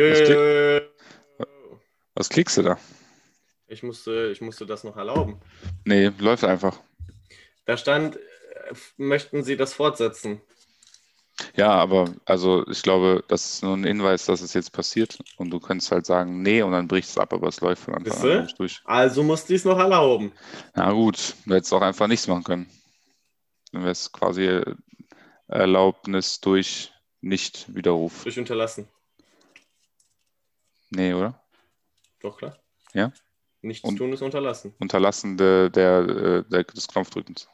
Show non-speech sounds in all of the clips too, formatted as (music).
Jo, Was klick-. Was klickst du da? Ich musste, ich musste das noch erlauben. Nee, läuft einfach. Da stand, äh, möchten Sie das fortsetzen? Ja, aber also ich glaube, das ist nur ein Hinweis, dass es jetzt passiert. Und du könntest halt sagen, nee, und dann bricht es ab, aber es läuft von Anfang an durch. Also musste ich es noch erlauben. Na gut, du hättest auch einfach nichts machen können. Dann wäre es quasi Erlaubnis durch Nicht-Widerruf. Durch unterlassen. Nee, oder? Doch, klar. Ja. Nichts Und- tun ist unterlassen. Unterlassen der, der, äh, der, des Knopfdrückens.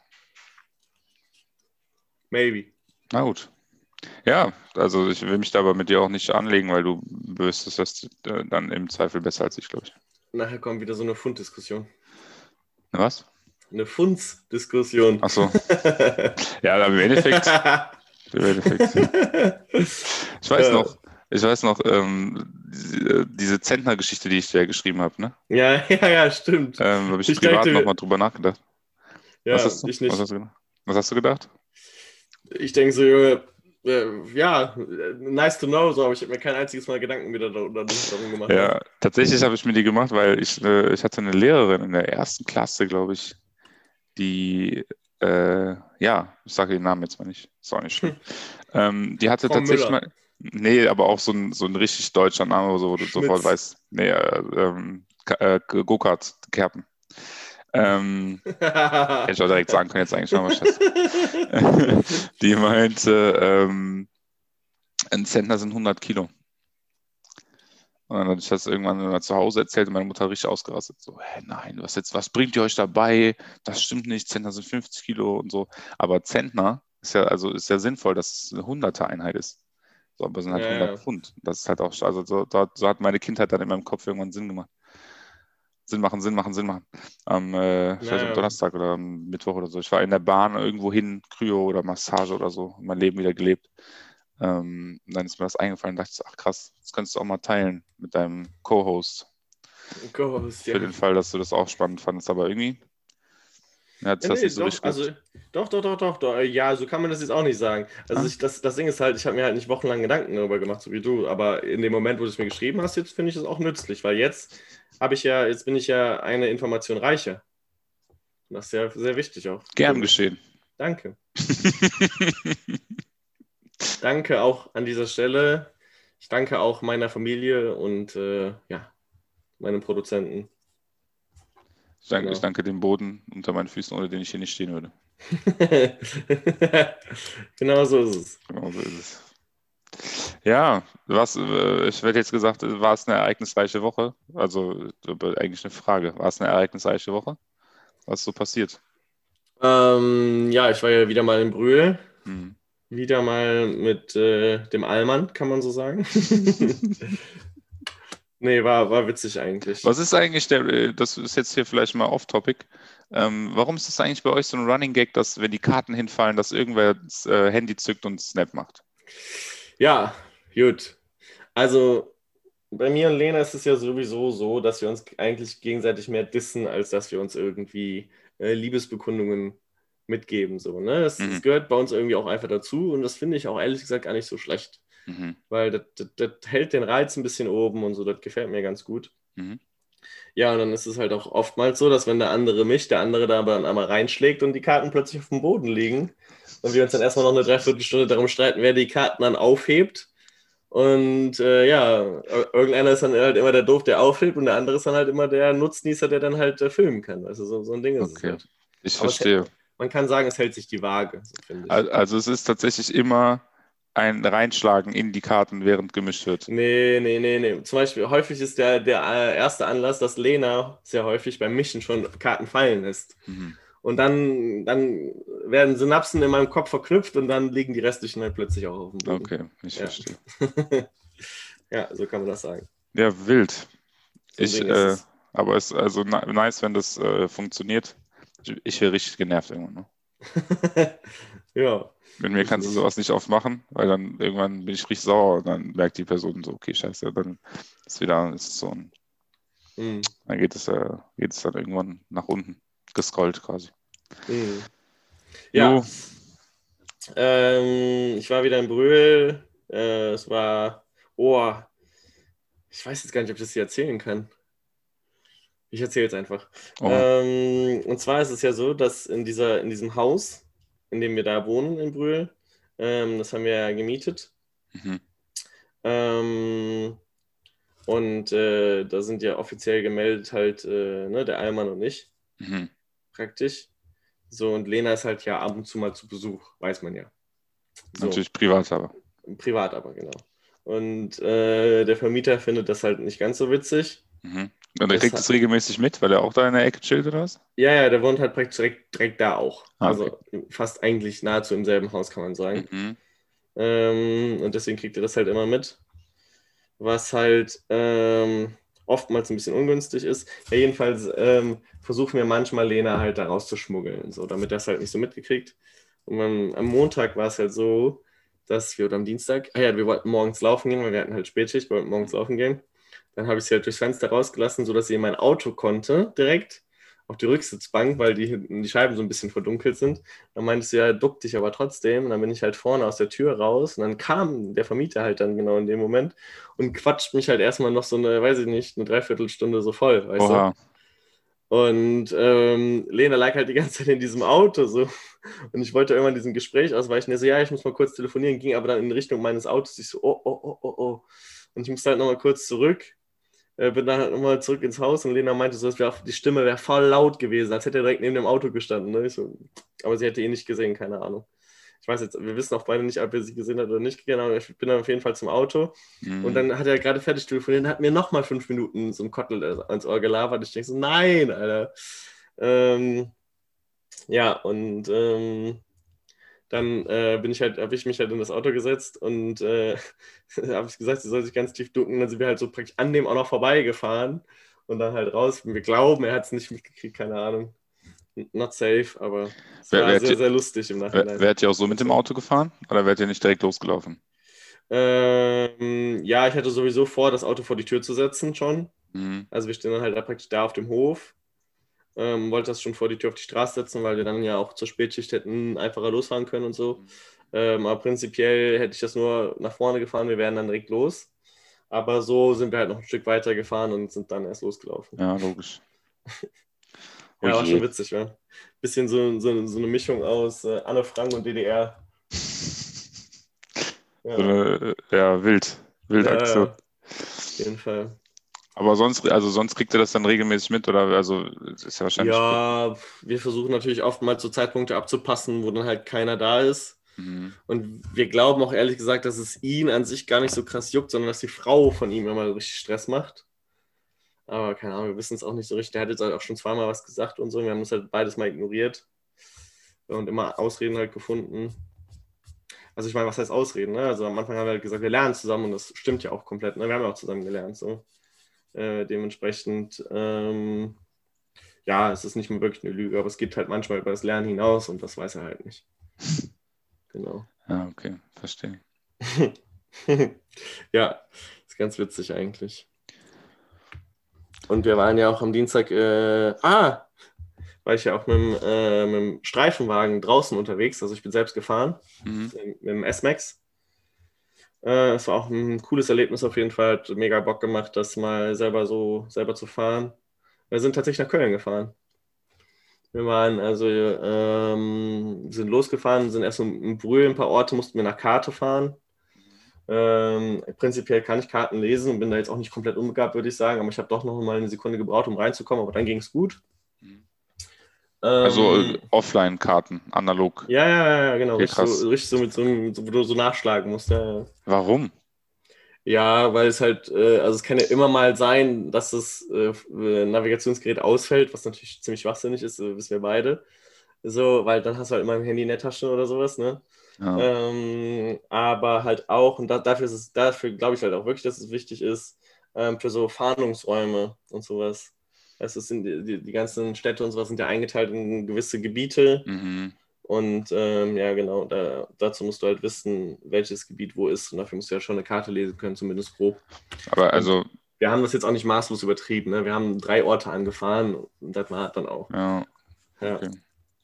Maybe. Na gut. Ja, also ich will mich da aber mit dir auch nicht anlegen, weil du wüsstest das äh, dann im Zweifel besser als ich, glaube ich. Nachher kommt wieder so eine Funddiskussion. Na, Was? Eine Fundsdiskussion. Ach so. (laughs) Ja, aber im Endeffekt, (laughs) im Endeffekt. Ich weiß Äh. noch, ich weiß noch, ähm, diese, diese Zentner-Geschichte, die ich dir geschrieben habe, ne? ja, (laughs) ja, ja, stimmt. Ähm, habe ich, Ich privat nochmal drüber nachgedacht. Ja, was, hast du, ich nicht. Was, hast du, gedacht? was hast du gedacht? Ich denke so, Junge, äh, ja, äh, nice to know, so, aber ich habe mir kein einziges Mal Gedanken wieder da- da- darum gemacht. Ja, tatsächlich habe ich mir die gemacht, weil ich, äh, ich hatte eine Lehrerin in der ersten Klasse, glaube ich, die, äh, ja, ich sage den Namen jetzt mal nicht, ist auch nicht schlimm. (laughs) ähm, die hatte Frau tatsächlich Müller. mal, nee, aber auch so ein, so ein richtig deutscher Name, so, wo du sofort Schmitz. weißt, nee, äh, ähm, äh, Go-Kart, Kerpen. Ähm, (laughs) hätte ich auch direkt sagen können, jetzt eigentlich schon mal Scheiße. (laughs) die meinte, ähm, ein Zentner sind 100 Kilo. Und dann hatte ich das irgendwann zu Hause erzählt und meine Mutter richtig ausgerastet. So, hä, nein, was jetzt, was bringt ihr euch dabei? Das stimmt nicht, Zentner sind 50 Kilo und so. Aber Zentner ist ja, also ist ja sinnvoll, dass es eine hunderte Einheit ist. So, aber es sind halt Ja, 100 ja. Pfund. Das ist halt auch, also so, da, so hat meine Kindheit dann in meinem Kopf irgendwann Sinn gemacht. Sinn machen, Sinn machen, Sinn machen. Am, äh, Ja, ja. am Donnerstag oder am Mittwoch oder so. Ich war in der Bahn irgendwo hin, Kryo oder Massage oder so, mein Leben wieder gelebt. Ähm, und dann ist mir das eingefallen und dachte ich, so, ach krass, das könntest du auch mal teilen mit deinem Co-Host. Für ja. den Fall, dass du das auch spannend fandest. Aber irgendwie ja, das nee, nicht so doch, also, doch, doch, doch, doch, doch. Ja, so kann man das jetzt auch nicht sagen. Also Ah. ich, das, das Ding ist halt, ich habe mir halt nicht wochenlang Gedanken darüber gemacht, so wie du. Aber in dem Moment, wo du es mir geschrieben hast, jetzt finde ich es auch nützlich, weil jetzt habe ich ja, jetzt bin ich ja eine Information reicher. Das ist ja sehr wichtig auch. Gern geschehen. Danke. (laughs) Danke auch an dieser Stelle. Ich danke auch meiner Familie und äh, ja, meinem Produzenten. Ich danke, Genau. ich danke dem Boden unter meinen Füßen, ohne den ich hier nicht stehen würde. (laughs) genau so ist es. Genau so ist es. Ja, was, äh, ich werde jetzt gesagt, äh, war es eine ereignisreiche Woche? Also äh, eigentlich eine Frage. War es eine ereignisreiche Woche? Was ist so passiert? Ähm, ja, ich war ja wieder mal in Brühl. Hm. Wieder mal mit äh, dem Allmann, kann man so sagen. (laughs) nee, war, war witzig eigentlich. Was ist eigentlich der, äh, das ist jetzt hier vielleicht mal off-topic. Ähm, warum ist das eigentlich bei euch so ein Running Gag, dass wenn die Karten hinfallen, dass irgendwer das äh, Handy zückt und Snap macht? Ja, gut. Also bei mir und Lena ist es ja sowieso so, dass wir uns eigentlich gegenseitig mehr dissen, als dass wir uns irgendwie äh, Liebesbekundungen mitgeben. So, ne? das, Mhm. das gehört bei uns irgendwie auch einfach dazu und das finde ich auch ehrlich gesagt gar nicht so schlecht, Mhm. weil das, das, das hält den Reiz ein bisschen oben und so, das gefällt mir ganz gut. Mhm. Ja, und dann ist es halt auch oftmals so, dass wenn der andere mich, der andere da aber dann einmal reinschlägt und die Karten plötzlich auf dem Boden liegen und wir uns dann erstmal noch eine Dreiviertelstunde darum streiten, wer die Karten dann aufhebt. Und äh, ja, ir- irgendeiner ist dann halt immer der Doof, der aufhebt und der andere ist dann halt immer der Nutznießer, der dann halt äh, filmen kann. Also so, so ein Ding ist Okay. es halt. Ich Aber es verstehe. Man kann sagen, es hält sich die Waage, so Also es ist tatsächlich immer ein Reinschlagen in die Karten, während gemischt wird. Nee, nee, nee, nee. Zum Beispiel, häufig ist der, der äh, erste Anlass, dass Lena sehr häufig beim Mischen schon Karten fallen lässt. Mhm. Und dann, dann werden Synapsen in meinem Kopf verknüpft und dann liegen die restlichen halt plötzlich auch auf dem Boden. Okay, ich Ja. verstehe. (laughs) ja, so kann man das sagen. Ja, wild. So Ich, äh, es. aber es ist also ni- nice, wenn das äh, funktioniert. Ich, ich wäre richtig genervt irgendwann. Ne? (laughs) ja. Mit mir kannst du sowas nicht oft machen, weil dann irgendwann bin ich richtig sauer und dann merkt die Person so, okay, scheiße, dann ist wieder, ist so ein, Hm. dann geht es, äh, geht es dann irgendwann nach unten, gescrollt quasi. Hm. Ja, ähm, ich war wieder in Brühl. Äh, es war, oh, Ich weiß jetzt gar nicht, ob ich das hier erzählen kann. Ich erzähle es einfach. Oh. Ähm, und zwar ist es ja so, dass in, dieser, in diesem Haus, in dem wir da wohnen in Brühl, ähm, das haben wir ja gemietet. Mhm. Ähm, und äh, da sind ja offiziell gemeldet halt äh, ne, der Allmann und ich, Mhm. praktisch. So, und Lena ist halt ja ab und zu mal zu Besuch, weiß man ja. So. Natürlich privat, aber. Privat aber, genau. Und äh, der Vermieter findet das halt nicht ganz so witzig. Mhm. Und er Das kriegt es regelmäßig mit, weil er auch da in der Ecke chillt oder was? Ja, ja, der wohnt halt praktisch direkt, direkt da auch. Ah, Also fast eigentlich nahezu im selben Haus, kann man sagen. Mhm. Ähm, und deswegen kriegt er das halt immer mit. Was halt ähm, oftmals ein bisschen ungünstig ist. Ja, jedenfalls ähm, versuchen wir manchmal Lena halt da rauszuschmuggeln, so, damit er es halt nicht so mitgekriegt. Und am, am Montag war es halt so, dass wir, oder am Dienstag, ah ja, wir wollten morgens laufen gehen, weil wir hatten halt Spätschicht, wir wollten morgens laufen gehen. Dann habe ich sie halt durchs Fenster rausgelassen, sodass sie in mein Auto konnte, direkt auf die Rücksitzbank, weil die, die Scheiben so ein bisschen verdunkelt sind. Dann meinte sie, ja, duck dich aber trotzdem. Und dann bin ich halt vorne aus der Tür raus. Und dann kam der Vermieter halt dann genau in dem Moment und quatscht mich halt erstmal noch so eine, weiß ich nicht, eine Dreiviertelstunde so voll, weißt Oha. du? Und ähm, Lena lag halt die ganze Zeit in diesem Auto so. Und ich wollte irgendwann diesem Gespräch ausweichen. Er so, ja, ich muss mal kurz telefonieren, ging aber dann in Richtung meines Autos. Ich so, oh, oh, oh, oh, oh. Und ich musste halt nochmal kurz zurück. Äh, bin dann halt nochmal zurück ins Haus und Lena meinte so, wär, die Stimme wäre voll laut gewesen, als hätte er direkt neben dem Auto gestanden. Ne? So, aber sie hätte ihn nicht gesehen, keine Ahnung. Ich weiß jetzt, wir wissen auch beide nicht, ob er sie gesehen hat oder nicht. Genau, ich bin dann auf jeden Fall zum Auto. Mhm. Und dann hat er gerade fertig telefoniert und hat mir nochmal fünf Minuten so ein Kottel ans Ohr gelabert. Ich denke so, nein, Alter. Ähm, ja, und ähm, dann äh, bin ich halt, habe ich mich halt in das Auto gesetzt und äh, (laughs) habe ich gesagt, sie soll sich ganz tief ducken. Dann sind wir halt so praktisch an dem auch noch vorbeigefahren und dann halt raus. Wir glauben, er hat es nicht mitgekriegt, keine Ahnung. Not safe, aber es Wer- war wer sehr, die- sehr lustig im Nachhinein. wärt ihr auch so mit dem Auto gefahren? Oder wärt ihr nicht direkt losgelaufen? Ähm, ja, ich hatte sowieso vor, das Auto vor die Tür zu setzen schon. Mhm. Also wir stehen dann halt da praktisch da auf dem Hof. Ähm, wollte das schon vor die Tür auf die Straße setzen, weil wir dann ja auch zur Spätschicht hätten einfacher losfahren können und so. Ähm, aber prinzipiell hätte ich das nur nach vorne gefahren, wir wären dann direkt los. Aber so sind wir halt noch ein Stück weiter gefahren und sind dann erst losgelaufen. Ja, logisch. (laughs) Ja, war schon witzig, ja. Bisschen so, so, so eine Mischung aus äh, Anne Frank und DDR. Ja, (laughs) So eine, äh, ja, wild. Wilde Ja, Aktion. ja. auf jeden Fall. Aber sonst, also sonst kriegt ihr das dann regelmäßig mit oder also ist ja wahrscheinlich. Ja, wir versuchen natürlich oftmals so Zeitpunkte abzupassen, wo dann halt keiner da ist. Mhm. Und wir glauben auch ehrlich gesagt, dass es ihn an sich gar nicht so krass juckt, sondern dass die Frau von ihm immer richtig Stress macht. Aber keine Ahnung, wir wissen es auch nicht so richtig. Der hat jetzt halt auch schon zweimal was gesagt und so. Wir haben es halt beides mal ignoriert und immer Ausreden halt gefunden. Also ich meine, was heißt Ausreden? Ne? Also am Anfang haben wir halt gesagt, wir lernen zusammen und das stimmt ja auch komplett. Ne? Wir haben ja auch zusammen gelernt. So. Äh, dementsprechend, ähm, ja, es ist nicht mehr wirklich eine Lüge, aber es geht halt manchmal über das Lernen hinaus und das weiß er halt nicht. (laughs) Genau. Ja, okay, verstehe. (laughs) ja, ist ganz witzig eigentlich. Und wir waren ja auch am Dienstag, äh, ah, war ich ja auch mit dem, äh, mit dem Streifenwagen draußen unterwegs. Also ich bin selbst gefahren Mhm. mit dem S-Max. Äh, es war auch ein cooles Erlebnis auf jeden Fall. Hat mega Bock gemacht, das mal selber so selber zu fahren. Wir sind tatsächlich nach Köln gefahren. Wir waren also ähm, sind losgefahren, sind erst in Brühl, ein paar Orte mussten wir nach Karte fahren. Ähm, prinzipiell kann ich Karten lesen und bin da jetzt auch nicht komplett unbegabt, würde ich sagen, aber ich habe doch noch mal eine Sekunde gebraucht, um reinzukommen, aber dann ging es gut. Ähm, Also äh, Offline-Karten, analog. ja, ja, ja, genau. Okay, richtig, krass. so, richtig so mit so einem, so, wo du so nachschlagen musst. Ja, ja. Warum? Ja, weil es halt, äh, also es kann ja immer mal sein, dass das äh, äh, Navigationsgerät ausfällt, was natürlich ziemlich schwachsinnig ist, äh, wissen wir beide. So, weil dann hast du halt immer im Handy in der Tasche oder sowas, ne? Ja. Ähm, aber halt auch, und da, dafür ist es, dafür glaube ich halt auch wirklich, dass es wichtig ist, ähm, für so Fahndungsräume und sowas. Es sind die, die, die ganzen Städte und sowas sind ja eingeteilt in gewisse Gebiete. Mhm. Und ähm, ja, genau, da, dazu musst du halt wissen, welches Gebiet wo ist. Und dafür musst du ja schon eine Karte lesen können, zumindest grob. Aber also, Wir haben das jetzt auch nicht maßlos übertrieben. Ne? Wir haben drei Orte angefahren und das war dann auch. ja, Ja. okay.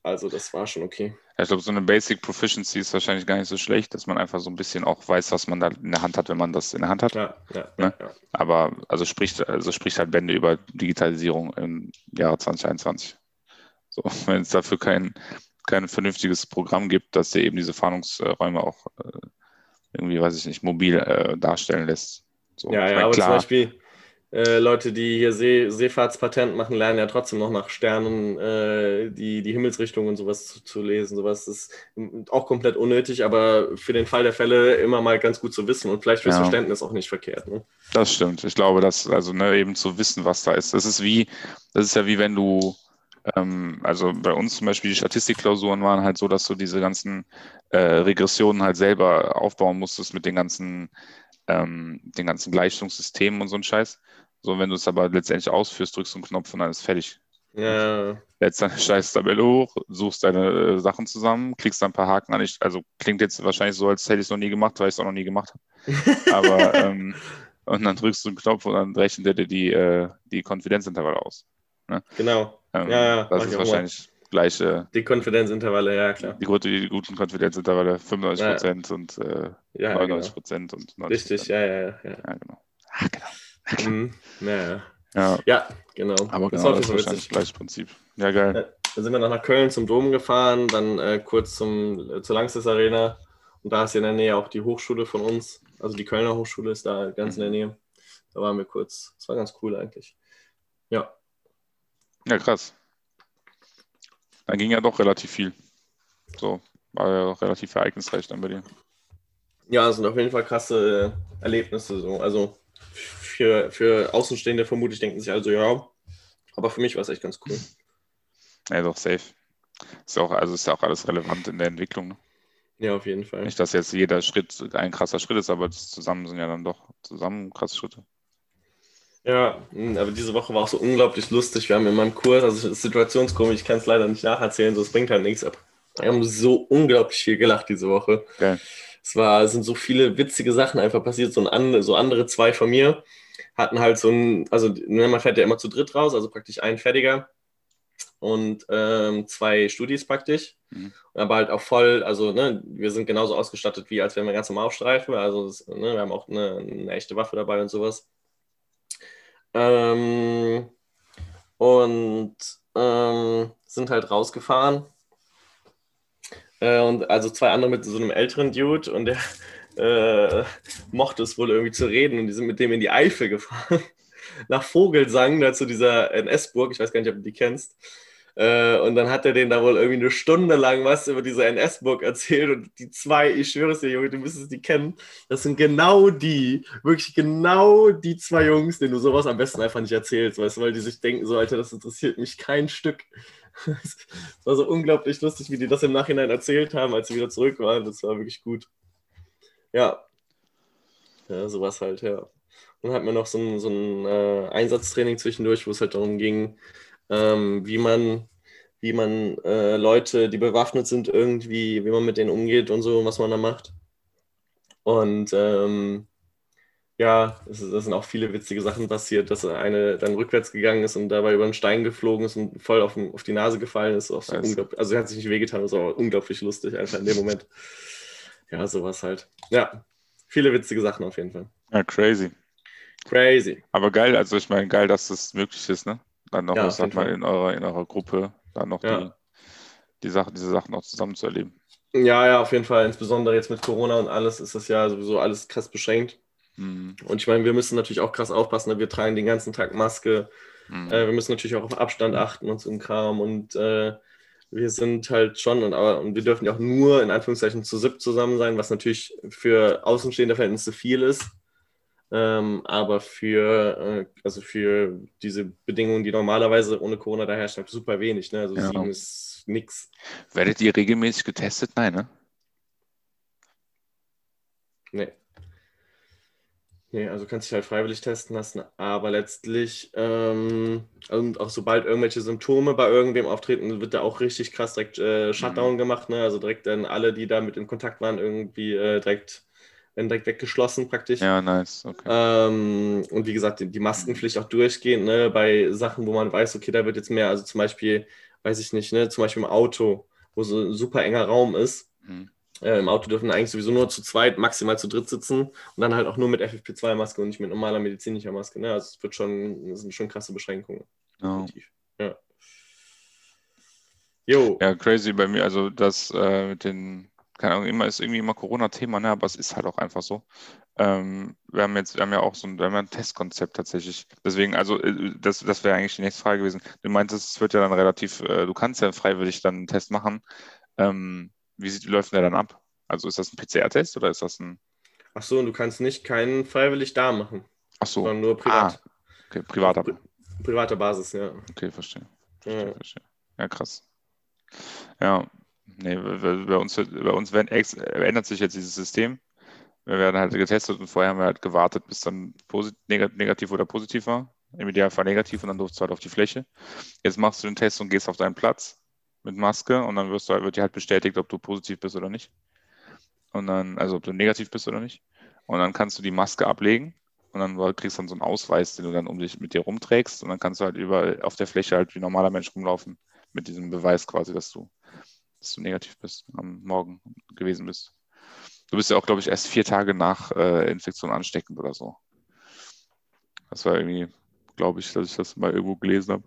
Also das war schon okay. Ja, ich glaube, so eine Basic Proficiency ist wahrscheinlich gar nicht so schlecht, dass man einfach so ein bisschen auch weiß, was man da in der Hand hat, wenn man das in der Hand hat. Ja, ja, Ne? ja. Aber also spricht, also spricht halt Bände über Digitalisierung im Jahre 2021. So, (laughs) wenn es dafür kein, kein vernünftiges Programm gibt, das dir eben diese Fahndungsräume auch äh, irgendwie, weiß ich nicht, mobil äh, darstellen lässt. So, Ja, ja, aber klar, zum Beispiel äh, Leute, die hier See Seefahrtspatent machen, lernen ja trotzdem noch nach Sternen äh, die, die Himmelsrichtung und sowas zu, zu lesen. Sowas ist mm, auch komplett unnötig, aber für den Fall der Fälle immer mal ganz gut zu wissen und vielleicht fürs Ja. Verständnis auch nicht verkehrt. Ne? Das stimmt. Ich glaube, dass, also ne, eben zu wissen, was da ist. Das ist wie, das ist ja wie wenn du, ähm, also bei uns zum Beispiel die Statistikklausuren waren halt so, dass du diese ganzen äh, Regressionen halt selber aufbauen musstest mit den ganzen, ähm, den ganzen Gleichungssystemen und so ein Scheiß. So, wenn du es aber letztendlich ausführst, drückst du einen Knopf und dann ist fertig. Ja, Lädst deine (laughs) scheiß Tabelle hoch, suchst deine äh, Sachen zusammen, klickst da ein paar Haken an. Ich, also klingt jetzt wahrscheinlich so, als hätte ich es noch nie gemacht, weil ich es auch noch nie gemacht habe. (laughs) Aber ähm, und dann drückst du einen Knopf und dann rechnet er dir die, äh, die Konfidenzintervalle aus. genau. Ähm, Ja, ja, das ist auch mal. wahrscheinlich gleiche, Die Konfidenzintervalle, ja klar. die, gute, die guten Konfidenzintervalle 95 Prozent und äh, Ja, 99 genau. Prozent und 90 Richtig, ja, ja, ja. Ja, genau. Ah, genau. Mhm. Ja, ja. Ja, ja, genau. aber das genau, das ist wahrscheinlich das gleiche Prinzip. Ja, geil. Ja. Dann sind wir noch nach Köln zum Dom gefahren, dann äh, kurz zum, äh, zur Langsys Arena. Und da ist in der Nähe auch die Hochschule von uns. Also die Kölner Hochschule ist da ganz in der Nähe. Da waren wir kurz. Das war ganz cool eigentlich. Ja, Ja, krass. Da ging ja doch relativ viel. So, war ja auch relativ ereignisreich dann bei dir. ja, es sind auf jeden Fall krasse äh, Erlebnisse. So. Also für, für Außenstehende vermutlich denken sich also, ja. Aber für mich war es echt ganz cool. Ja, doch, safe. Ist auch, also ist ja auch alles relevant in der Entwicklung. Ne? Ja, auf jeden Fall. Nicht, dass jetzt jeder Schritt ein krasser Schritt ist, aber zusammen sind ja dann doch zusammen krasse Schritte. Ja, mh, aber diese Woche war auch so unglaublich lustig. Wir haben in meinem Kurs, also es ist situationskomisch, ich kann es leider nicht nacherzählen, so es bringt halt nichts ab. Wir haben so unglaublich viel gelacht diese Woche. Geil. Es war, es sind so viele witzige Sachen einfach passiert. So, ein so andere zwei von mir hatten halt so ein, also ne, man fährt ja immer zu dritt raus, also praktisch ein Fertiger und ähm, zwei Studis praktisch. Mhm. Aber halt auch voll, also ne, wir sind genauso ausgestattet, wie als wären wir ganz normal auf Streife. Also das, ne, wir haben auch eine, eine echte Waffe dabei und sowas. Ähm, und ähm, sind halt rausgefahren. Äh, und also zwei andere mit so einem älteren Dude und der äh, mochte es wohl irgendwie zu reden und die sind mit dem in die Eifel gefahren. (laughs) Nach Vogelsang, da zu dieser NS-Burg, ich weiß gar nicht, ob du die kennst. Äh, und dann hat er denen da wohl irgendwie eine Stunde lang was über diese NS-Burg erzählt und die zwei, ich schwöre es dir, Junge, du müsstest die kennen, das sind genau die, wirklich genau die zwei Jungs, denen du sowas am besten einfach nicht erzählst, weißt du, weil die sich denken, so, Alter, das interessiert mich kein Stück. (laughs) Es war so unglaublich lustig, wie die das im Nachhinein erzählt haben, als sie wieder zurück waren. Das war wirklich gut. Ja. Ja, sowas halt, ja. Dann hatten wir noch so ein, so ein äh, Einsatztraining zwischendurch, wo es halt darum ging, ähm, wie man, wie man äh, Leute, die bewaffnet sind, irgendwie, wie man mit denen umgeht und so, was man da macht. Und ähm, ja, es, es sind auch viele witzige Sachen passiert, dass eine dann rückwärts gegangen ist und dabei über einen Stein geflogen ist und voll auf, auf die Nase gefallen ist. So unglaublich, also er hat sich nicht wehgetan, das war unglaublich lustig einfach in dem Moment. Ja, sowas halt. Ja, viele witzige Sachen auf jeden Fall. Ja, crazy. Crazy. Aber geil, also ich meine, geil, dass das möglich ist, ne? Dann noch, Ja, ich sag jeden mal, in eurer, in eurer Gruppe dann noch Ja. die, die Sachen, diese Sachen noch zusammen zu erleben. Ja, ja, auf jeden Fall. Insbesondere jetzt mit Corona und alles ist das ja sowieso alles krass beschränkt. Mhm. Und ich meine, wir müssen natürlich auch krass aufpassen. ne? Wir tragen den ganzen Tag Maske. Mhm. Äh, wir müssen natürlich auch auf Abstand achten und so ein Kram. Und äh, wir sind halt schon, und, aber, und wir dürfen ja auch nur in Anführungszeichen zu SIP zusammen sein, was natürlich für außenstehende Verhältnisse viel ist. Ähm, aber für, äh, also für diese Bedingungen, die normalerweise ohne Corona da herrschen, super wenig. Ne? Also Ja. sieben ist nix. Werdet ihr regelmäßig getestet? Nein, ne? Nee. Nee, also kannst dich halt freiwillig testen lassen, aber letztlich, ähm, und auch sobald irgendwelche Symptome bei irgendwem auftreten, wird da auch richtig krass direkt äh, Shutdown gemacht, ne? Also direkt dann alle, die da mit in Kontakt waren, irgendwie äh, direkt, werden direkt weggeschlossen praktisch. Ja, nice. Okay. Ähm, und wie gesagt, die, die Maskenpflicht auch durchgehend, ne, bei Sachen, wo man weiß, okay, da wird jetzt mehr, also zum Beispiel weiß ich nicht, ne, zum Beispiel im Auto, wo so ein super enger Raum ist. Mhm. Äh, Im Auto dürfen eigentlich sowieso nur zu zweit, maximal zu dritt sitzen und dann halt auch nur mit FFP2-Maske und nicht mit normaler medizinischer Maske. Ne? Also es wird schon, das sind schon krasse Beschränkungen. Ja. Ja. Jo. Ja, crazy bei mir. Also das äh, mit den, keine Ahnung, immer ist irgendwie immer Corona-Thema, ne? aber es ist halt auch einfach so. Ähm, wir haben jetzt, wir haben ja auch so ein, wir haben ja ein Testkonzept tatsächlich. Deswegen, also äh, das, das wäre eigentlich die nächste Frage gewesen. Du meintest, es wird ja dann relativ, äh, du kannst ja freiwillig dann einen Test machen. Ähm, wie sieht, läuft der dann ab? Also ist das ein PCR-Test oder ist das ein. Ach so, und du kannst nicht keinen freiwillig da machen, Ach so. sondern nur privat. Ah, okay, privat aber. Privater Basis, ja. Okay, verstehe. ja. Verstehe, verstehe. Ja, krass. Ja, nee, bei uns, bei uns ex, ändert sich jetzt dieses System. Wir werden halt getestet und vorher haben wir halt gewartet, bis dann posit, neg- negativ oder positiv war. Im Idealfall negativ und dann durfst du halt auf die Fläche. Jetzt machst du den Test und gehst auf deinen Platz mit Maske und dann wirst du halt, wird dir halt bestätigt, ob du positiv bist oder nicht. Und dann, also ob du negativ bist oder nicht. Und dann kannst du die Maske ablegen und dann kriegst du dann so einen Ausweis, den du dann um dich mit dir rumträgst und dann kannst du halt überall auf der Fläche halt wie ein normaler Mensch rumlaufen mit diesem Beweis quasi, dass du, dass du negativ bist, am Morgen gewesen bist. Du bist ja auch, glaube ich, erst vier Tage nach äh, Infektion ansteckend oder so. Das war irgendwie, glaube ich, dass ich das mal irgendwo gelesen habe.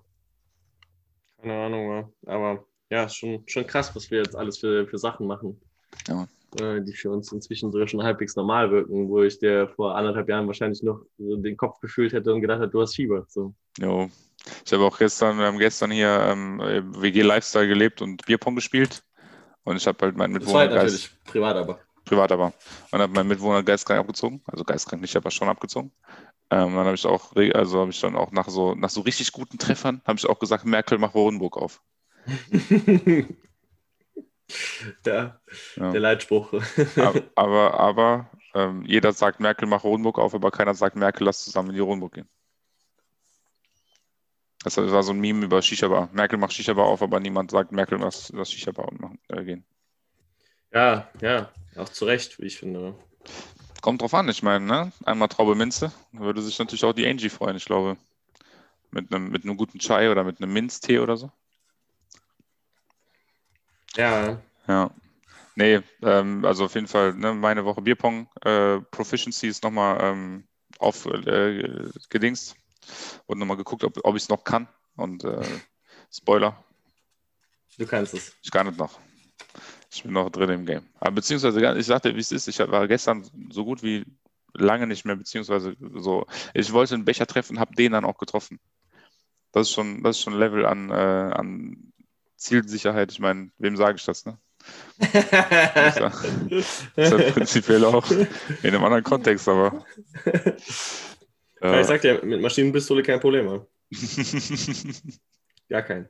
Keine Ahnung, aber ja, schon, schon krass, was wir jetzt alles für, für Sachen machen. Ja. Äh, Die für uns inzwischen sogar schon halbwegs normal wirken, wo ich dir vor anderthalb Jahren wahrscheinlich noch so den Kopf gefühlt hätte und gedacht hätte, du hast Fieber. So. Jo. Ich habe auch gestern, wir haben gestern hier ähm, WG Lifestyle gelebt und Bierpong gespielt. Und ich habe halt meinen Das war halt Mitwohner natürlich privat, aber. privat aber. Und habe meinen Mitwohner geistkrank abgezogen, also geistkrank nicht, aber schon abgezogen. Ähm, dann habe ich auch, also habe ich dann auch nach so, nach so richtig guten Treffern, habe ich auch gesagt, Merkel, mach Hohenburg auf. (laughs) ja, Ja. der Leitspruch. Aber, (laughs) aber, aber ähm, jeder sagt, Merkel, mach Hohenburg auf, aber keiner sagt, Merkel, lass zusammen in die Hohenburg gehen. Das war so ein Meme über Shisha-Bar. Merkel macht Shisha-Bar auf, aber niemand sagt, Merkel, lass das Shisha-Bar äh, gehen. ja, ja, auch zu Recht, wie ich finde. Kommt drauf an, ich meine, ne? Einmal Traube Minze, würde sich natürlich auch die Angie freuen, ich glaube. Mit einem, mit einem guten Chai oder mit einem Minztee oder so. Ja, Ja. Nee, ähm, also auf jeden Fall, ne, meine Woche Bierpong, äh, Proficiency ist nochmal ähm, auf äh, und nochmal geguckt, ob, ob ich es noch kann. Und äh, Spoiler, du kannst es. ich kann es noch. Ich bin noch drin im Game. Aber beziehungsweise, ich sagte, wie es ist, ich war gestern so gut wie lange nicht mehr, beziehungsweise so, ich wollte einen Becher treffen, habe den dann auch getroffen. Das ist schon, das ist schon ein Level an, äh, an Zielsicherheit. Ich meine, wem sage ich das, ne? Das (laughs) ist ja prinzipiell auch in einem anderen Kontext, aber. Äh, ich sag dir, mit Maschinenpistole kein Problem. (laughs) Gar kein.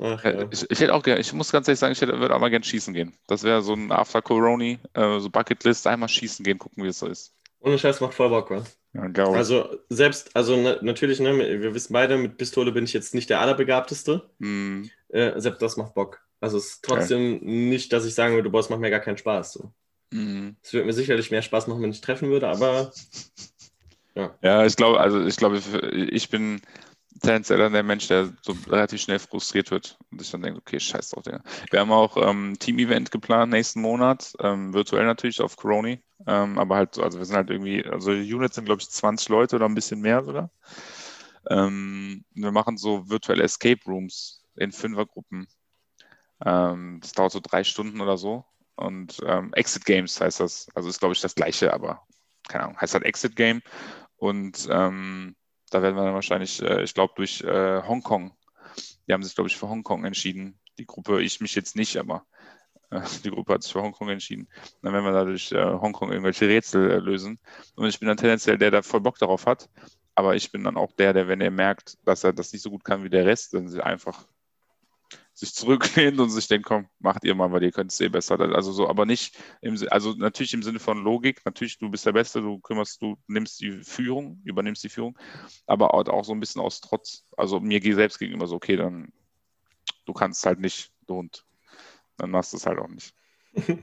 Ach, ja. ich, ich hätte auch gerne, ich muss ganz ehrlich sagen, ich hätte, würde auch mal gerne schießen gehen. Das wäre so ein After Corona, äh, so Bucketlist, einmal schießen gehen, gucken, wie es so ist. Ohne Scheiß macht voll Bock, wa? Ja, glaube ich. Also selbst, also na, natürlich, ne, wir wissen beide, mit Pistole bin ich jetzt nicht der Allerbegabteste. Hm, Äh, selbst das macht Bock. Also es ist trotzdem nicht, dass ich sagen würde, boah, es macht mir gar keinen Spaß. So. hm. Es würde mir sicherlich mehr Spaß machen, wenn ich treffen würde, aber Ja, ich glaube, also ich glaube, ich bin tendenziell dann der Mensch, der so relativ schnell frustriert wird und sich dann denkt, okay, scheiß drauf, Digga. Wir haben auch ähm, Team-Event geplant nächsten Monat, ähm, virtuell natürlich auf Corona, ähm, aber halt, so- also wir sind halt irgendwie, also Units sind, glaube ich, 20 Leute oder ein bisschen mehr sogar. Ähm, wir machen so virtuelle Escape Rooms in Fünfergruppen. Ähm, das dauert so drei Stunden oder so. Und ähm, Exit Games heißt das. Also ist, glaube ich, das gleiche, aber keine Ahnung, heißt halt Exit Game. Und ähm, da werden wir dann wahrscheinlich, äh, ich glaube, durch äh, Hongkong, die haben sich, glaube ich, für Hongkong entschieden. Die Gruppe, ich mich jetzt nicht, aber äh, die Gruppe hat sich für Hongkong entschieden. Dann werden wir da durch äh, Hongkong irgendwelche Rätsel äh, lösen. Und ich bin dann tendenziell der, der voll Bock darauf hat. Aber ich bin dann auch der, der, wenn er merkt, dass er das nicht so gut kann wie der Rest, dann einfach sich zurücklehnt und sich denkt, komm, macht ihr mal, weil ihr könnt es eh besser. Also so, aber nicht im also natürlich im Sinne von Logik, natürlich, du bist der Beste, du kümmerst, du nimmst die Führung, übernimmst die Führung, aber auch so ein bisschen aus Trotz, also mir selbst gegenüber so, okay, dann du kannst halt nicht, du Hund. Dann machst du es halt auch nicht. (laughs)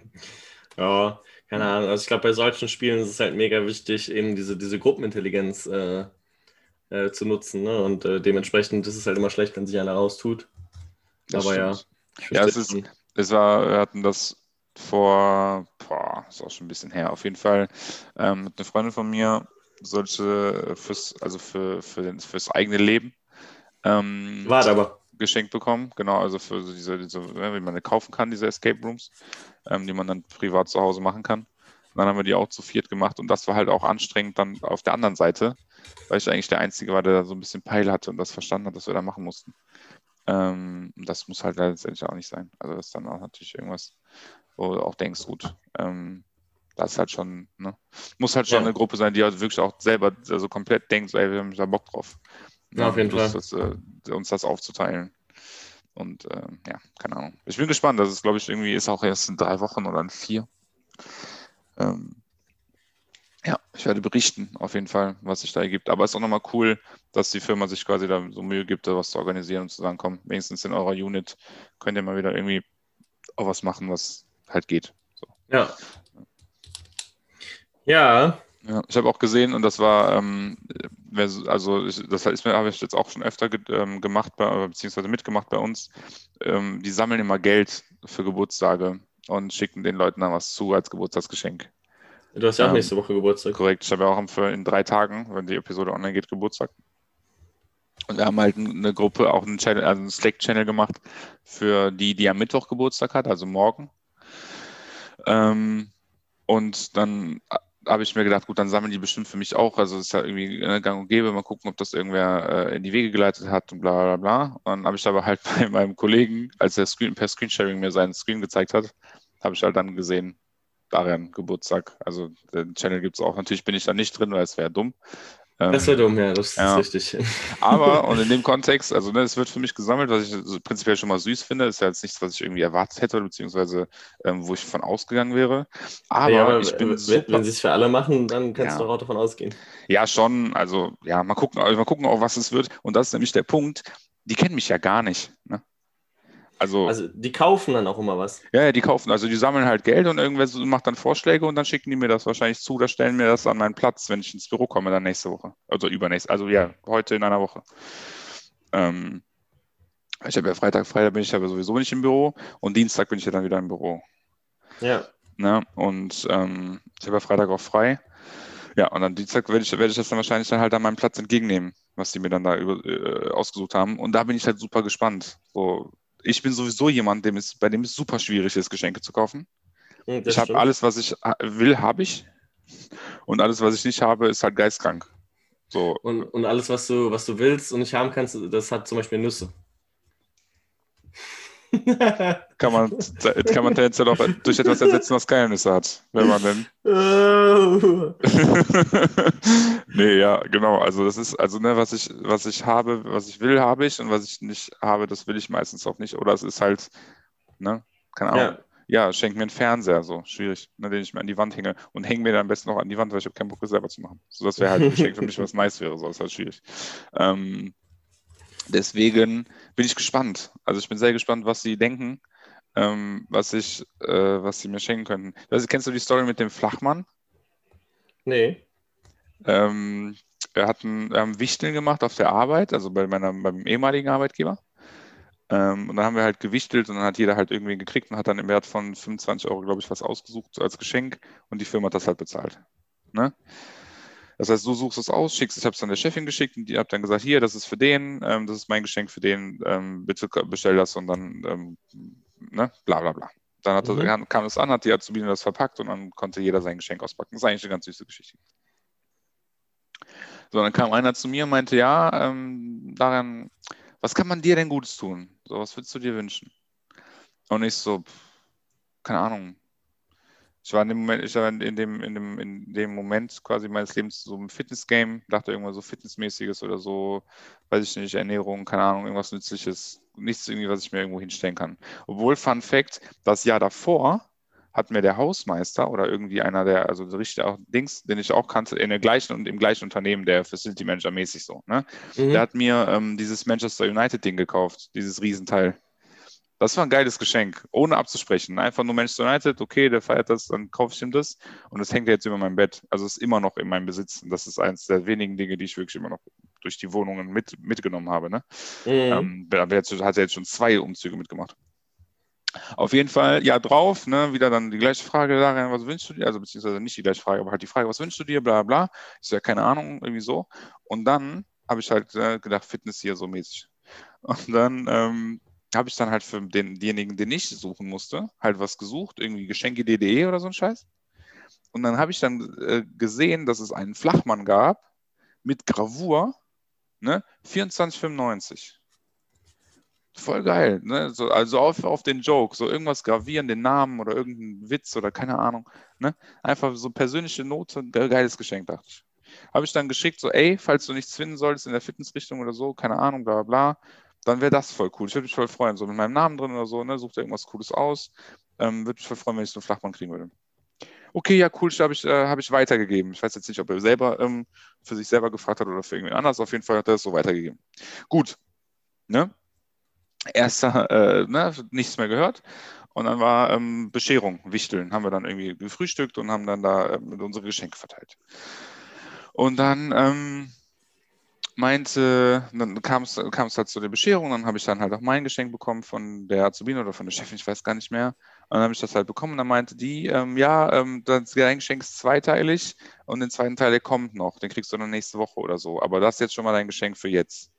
ja, keine Ahnung. Also ich glaube, bei solchen Spielen ist es halt mega wichtig, eben diese, diese Gruppenintelligenz äh, äh, zu nutzen. Ne? Und äh, dementsprechend ist es halt immer schlecht, wenn sich einer raustut. Das Aber ja. stimmt. Ja, es ist, es war, wir hatten das vor, boah, ist auch schon ein bisschen her, auf jeden Fall ähm, mit einer Freundin von mir solche fürs, also für, für den, fürs eigene Leben ähm, Warte aber. geschenkt bekommen. Genau, also für diese, diese, ja, wie man kaufen kann, diese Escape Rooms, ähm, die man dann privat zu Hause machen kann. Und dann haben wir die auch zu viert gemacht und das war halt auch anstrengend dann auf der anderen Seite, weil ich eigentlich der Einzige war, der da so ein bisschen Peil hatte und das verstanden hat, was wir da machen mussten. Ähm, das muss halt letztendlich auch nicht sein. Also das ist dann auch natürlich irgendwas, wo du auch denkst, gut, ähm, das ist halt schon, ne? muss halt schon Ja. eine Gruppe sein, die halt wirklich auch selber also komplett denkt, ey, wir haben da Bock drauf. Ja, auf jeden Lust, Das, äh, uns das aufzuteilen. Und äh, ja, keine Ahnung. Ich bin gespannt. Das ist, glaube ich, irgendwie ist auch erst in drei Wochen oder in vier. Ähm, ja, ich werde berichten, auf jeden Fall, was sich da ergibt. Aber es ist auch nochmal cool, dass die Firma sich quasi da so Mühe gibt, da was zu organisieren und zu sagen, komm, wenigstens in eurer Unit könnt ihr mal wieder irgendwie auch was machen, was halt geht. So. Ja. Ja, Ja, ich habe auch gesehen, und das war, ähm, also ich, das ist mir, habe ich jetzt auch schon öfter ge ähm, gemacht, bei, beziehungsweise mitgemacht bei uns. Ähm, die sammeln immer Geld für Geburtstage und schicken den Leuten dann was zu als Geburtstagsgeschenk. Du hast ja auch Ähm, nächste Woche Geburtstag. Korrekt, ich habe ja auch in drei Tagen, wenn die Episode online geht, Geburtstag. Und wir haben halt eine Gruppe, auch einen Channel, also einen Slack-Channel gemacht für die, die am Mittwoch Geburtstag hat, also morgen. Ähm, und dann habe ich mir gedacht, gut, dann sammeln die bestimmt für mich auch. Also es ist ja irgendwie äh, gang und gäbe. Mal gucken, ob das irgendwer äh, in die Wege geleitet hat und bla bla bla. Und dann habe ich aber halt (laughs) bei meinem Kollegen, als er Screen, per Screensharing mir seinen Screen gezeigt hat, habe ich halt dann gesehen, Darian Geburtstag. Also den Channel gibt es auch. Natürlich bin ich da nicht drin, weil es wäre dumm. Ähm, Das wäre dumm, ja, das ja. ist richtig. (laughs) aber, und in dem Kontext, also ne, es wird für mich gesammelt, was ich prinzipiell schon mal süß finde, ist ja jetzt nichts, was ich irgendwie erwartet hätte, beziehungsweise ähm, wo ich von ausgegangen wäre. Aber, ja, ich bin wenn, super. wenn sie es für alle machen, dann kannst Ja. du auch davon ausgehen. Ja, schon. Also, ja, mal gucken, mal gucken auch, was es wird. Und das ist nämlich der Punkt. Die kennen mich ja gar nicht. Ne? Also, Also die kaufen dann auch immer was. ja, ja, die kaufen, also die sammeln halt Geld und irgendwer macht dann Vorschläge und dann schicken die mir das wahrscheinlich zu oder stellen mir das an meinen Platz, wenn ich ins Büro komme, dann nächste Woche. Also übernächste, also ja, heute in einer Woche. Ähm, ich habe ja Freitag, Freitag bin ich aber sowieso nicht im Büro und Dienstag bin ich ja dann wieder im Büro. Ja. Ne? Und ähm, ich habe ja Freitag auch frei. Ja, und am Dienstag werde ich, werde ich das dann wahrscheinlich dann halt an meinem Platz entgegennehmen, was die mir dann da über, äh, ausgesucht haben. Und da bin ich halt super gespannt. So, ich bin sowieso jemand, dem es, bei dem es super schwierig ist, Geschenke zu kaufen. hm, ich habe alles, was ich will, habe ich. Und alles, was ich nicht habe, ist halt geistkrank. So, Und, und alles, was du, was du willst und nicht haben kannst, das hat zum Beispiel Nüsse. Kann man, kann man tendenziell auch durch etwas ersetzen, was Nüsse hat. Wenn man denn. (laughs) Oh. nee, ja, genau. Also das ist, also ne, was ich, was ich habe, was ich will, habe ich und was ich nicht habe, das will ich meistens auch nicht. Oder es ist halt, ne, keine Ahnung. ja. Ja, schenk mir einen Fernseher, so schwierig, ne, den ich mir an die Wand hänge und hänge mir dann am besten noch an die Wand, weil ich habe keinen Bock, das selber zu machen. So, das wäre halt ein Geschenk für mich, was nice wäre, so das ist halt schwierig. Ähm, deswegen bin ich gespannt. Also ich bin sehr gespannt, was sie denken, ähm, was ich, äh, was sie mir schenken könnten. Also, kennst du die Story mit dem Flachmann? Nee. Ähm, wir hatten wir haben Wichteln gemacht auf der Arbeit, also bei meiner, beim ehemaligen Arbeitgeber. Ähm, und dann haben wir halt gewichtelt und dann hat jeder halt irgendwie gekriegt und hat dann im Wert von 25 Euro, glaube ich, was ausgesucht als Geschenk und die Firma hat das halt bezahlt. Ne? Das heißt, du suchst es aus, schickst, ich habe es dann der Chefin geschickt und die hat dann gesagt, hier, das ist für den, ähm, das ist mein Geschenk für den, ähm, bitte bestell das und dann, ähm, ne, bla bla bla. Dann hat Mhm. das, kam es an, hat die Azubine das verpackt und dann konnte jeder sein Geschenk auspacken. Das ist eigentlich eine ganz süße Geschichte. So, dann kam einer zu mir und meinte, ja, ähm, Darian, was kann man dir denn Gutes tun? So, was würdest du dir wünschen? Und ich so, keine Ahnung. Ich war in dem Moment, ich war in dem, in dem, in dem Moment quasi meines Lebens so im Fitness-Game, dachte irgendwas so Fitnessmäßiges oder so, weiß ich nicht, Ernährung, keine Ahnung, irgendwas Nützliches, nichts irgendwie, was ich mir irgendwo hinstellen kann. Obwohl, Fun Fact, das Jahr davor hat mir der Hausmeister oder irgendwie einer der, also richtig auch Dings, den ich auch kannte, in der gleichen und im gleichen Unternehmen, der Facility Manager mäßig so, ne? Mhm. Der hat mir ähm, dieses Manchester United-Ding gekauft, dieses Riesenteil. Das war ein geiles Geschenk, ohne abzusprechen. Einfach nur Manchester United, okay, der feiert das, dann kaufe ich ihm das. Und das hängt jetzt über meinem Bett. Also ist immer noch in meinem Besitz. Und das ist eines der wenigen Dinge, die ich wirklich immer noch durch die Wohnungen mit, mitgenommen habe. Ne? Mhm. Ähm, hat er jetzt schon zwei Umzüge mitgemacht. Auf jeden Fall, ja, drauf, ne, wieder dann die gleiche Frage, Darian, was wünschst du dir? Also, beziehungsweise nicht die gleiche Frage, aber halt die Frage, was wünschst du dir, bla, bla. Ist ja keine Ahnung, irgendwie so. Und dann habe ich halt äh, gedacht, Fitness hier so mäßig. Und dann ähm, habe ich dann halt für den, denjenigen, den ich suchen musste, halt was gesucht, irgendwie Geschenke.de oder so ein Scheiß. Und dann habe ich dann äh, gesehen, dass es einen Flachmann gab mit Gravur, ne, 24,95. Voll geil, ne? So, also auf, auf den Joke, so irgendwas gravieren, den Namen oder irgendeinen Witz oder keine Ahnung. Ne? Einfach so persönliche Note, geiles Geschenk, dachte ich. Habe ich dann geschickt, so, ey, falls du nichts finden solltest in der Fitnessrichtung oder so, keine Ahnung, bla bla, dann wäre das voll cool. Ich würde mich voll freuen, so mit meinem Namen drin oder so, ne? Sucht irgendwas Cooles aus. Ähm, würde mich voll freuen, wenn ich so einen Flachmann kriegen würde. Okay, ja, cool, habe ich, äh, hab ich weitergegeben. Ich weiß jetzt nicht, ob er selber ähm, für sich selber gefragt hat oder für irgendwen anders. Auf jeden Fall hat er es so weitergegeben. Gut. Ne? erster, äh, ne, nichts mehr gehört. Und dann war ähm, Bescherung, Wichteln, haben wir dann irgendwie gefrühstückt und haben dann da äh, unsere Geschenke verteilt. Und dann ähm, meinte, dann kam es halt zu der Bescherung, dann habe ich dann halt auch mein Geschenk bekommen von der Azubine oder von der Chefin, ich weiß gar nicht mehr. Und dann habe ich das halt bekommen und dann meinte die, ähm, ja, ähm, das Geschenk ist zweiteilig und den zweiten Teil, der kommt noch, den kriegst du dann nächste Woche oder so. Aber das ist jetzt schon mal dein Geschenk für jetzt.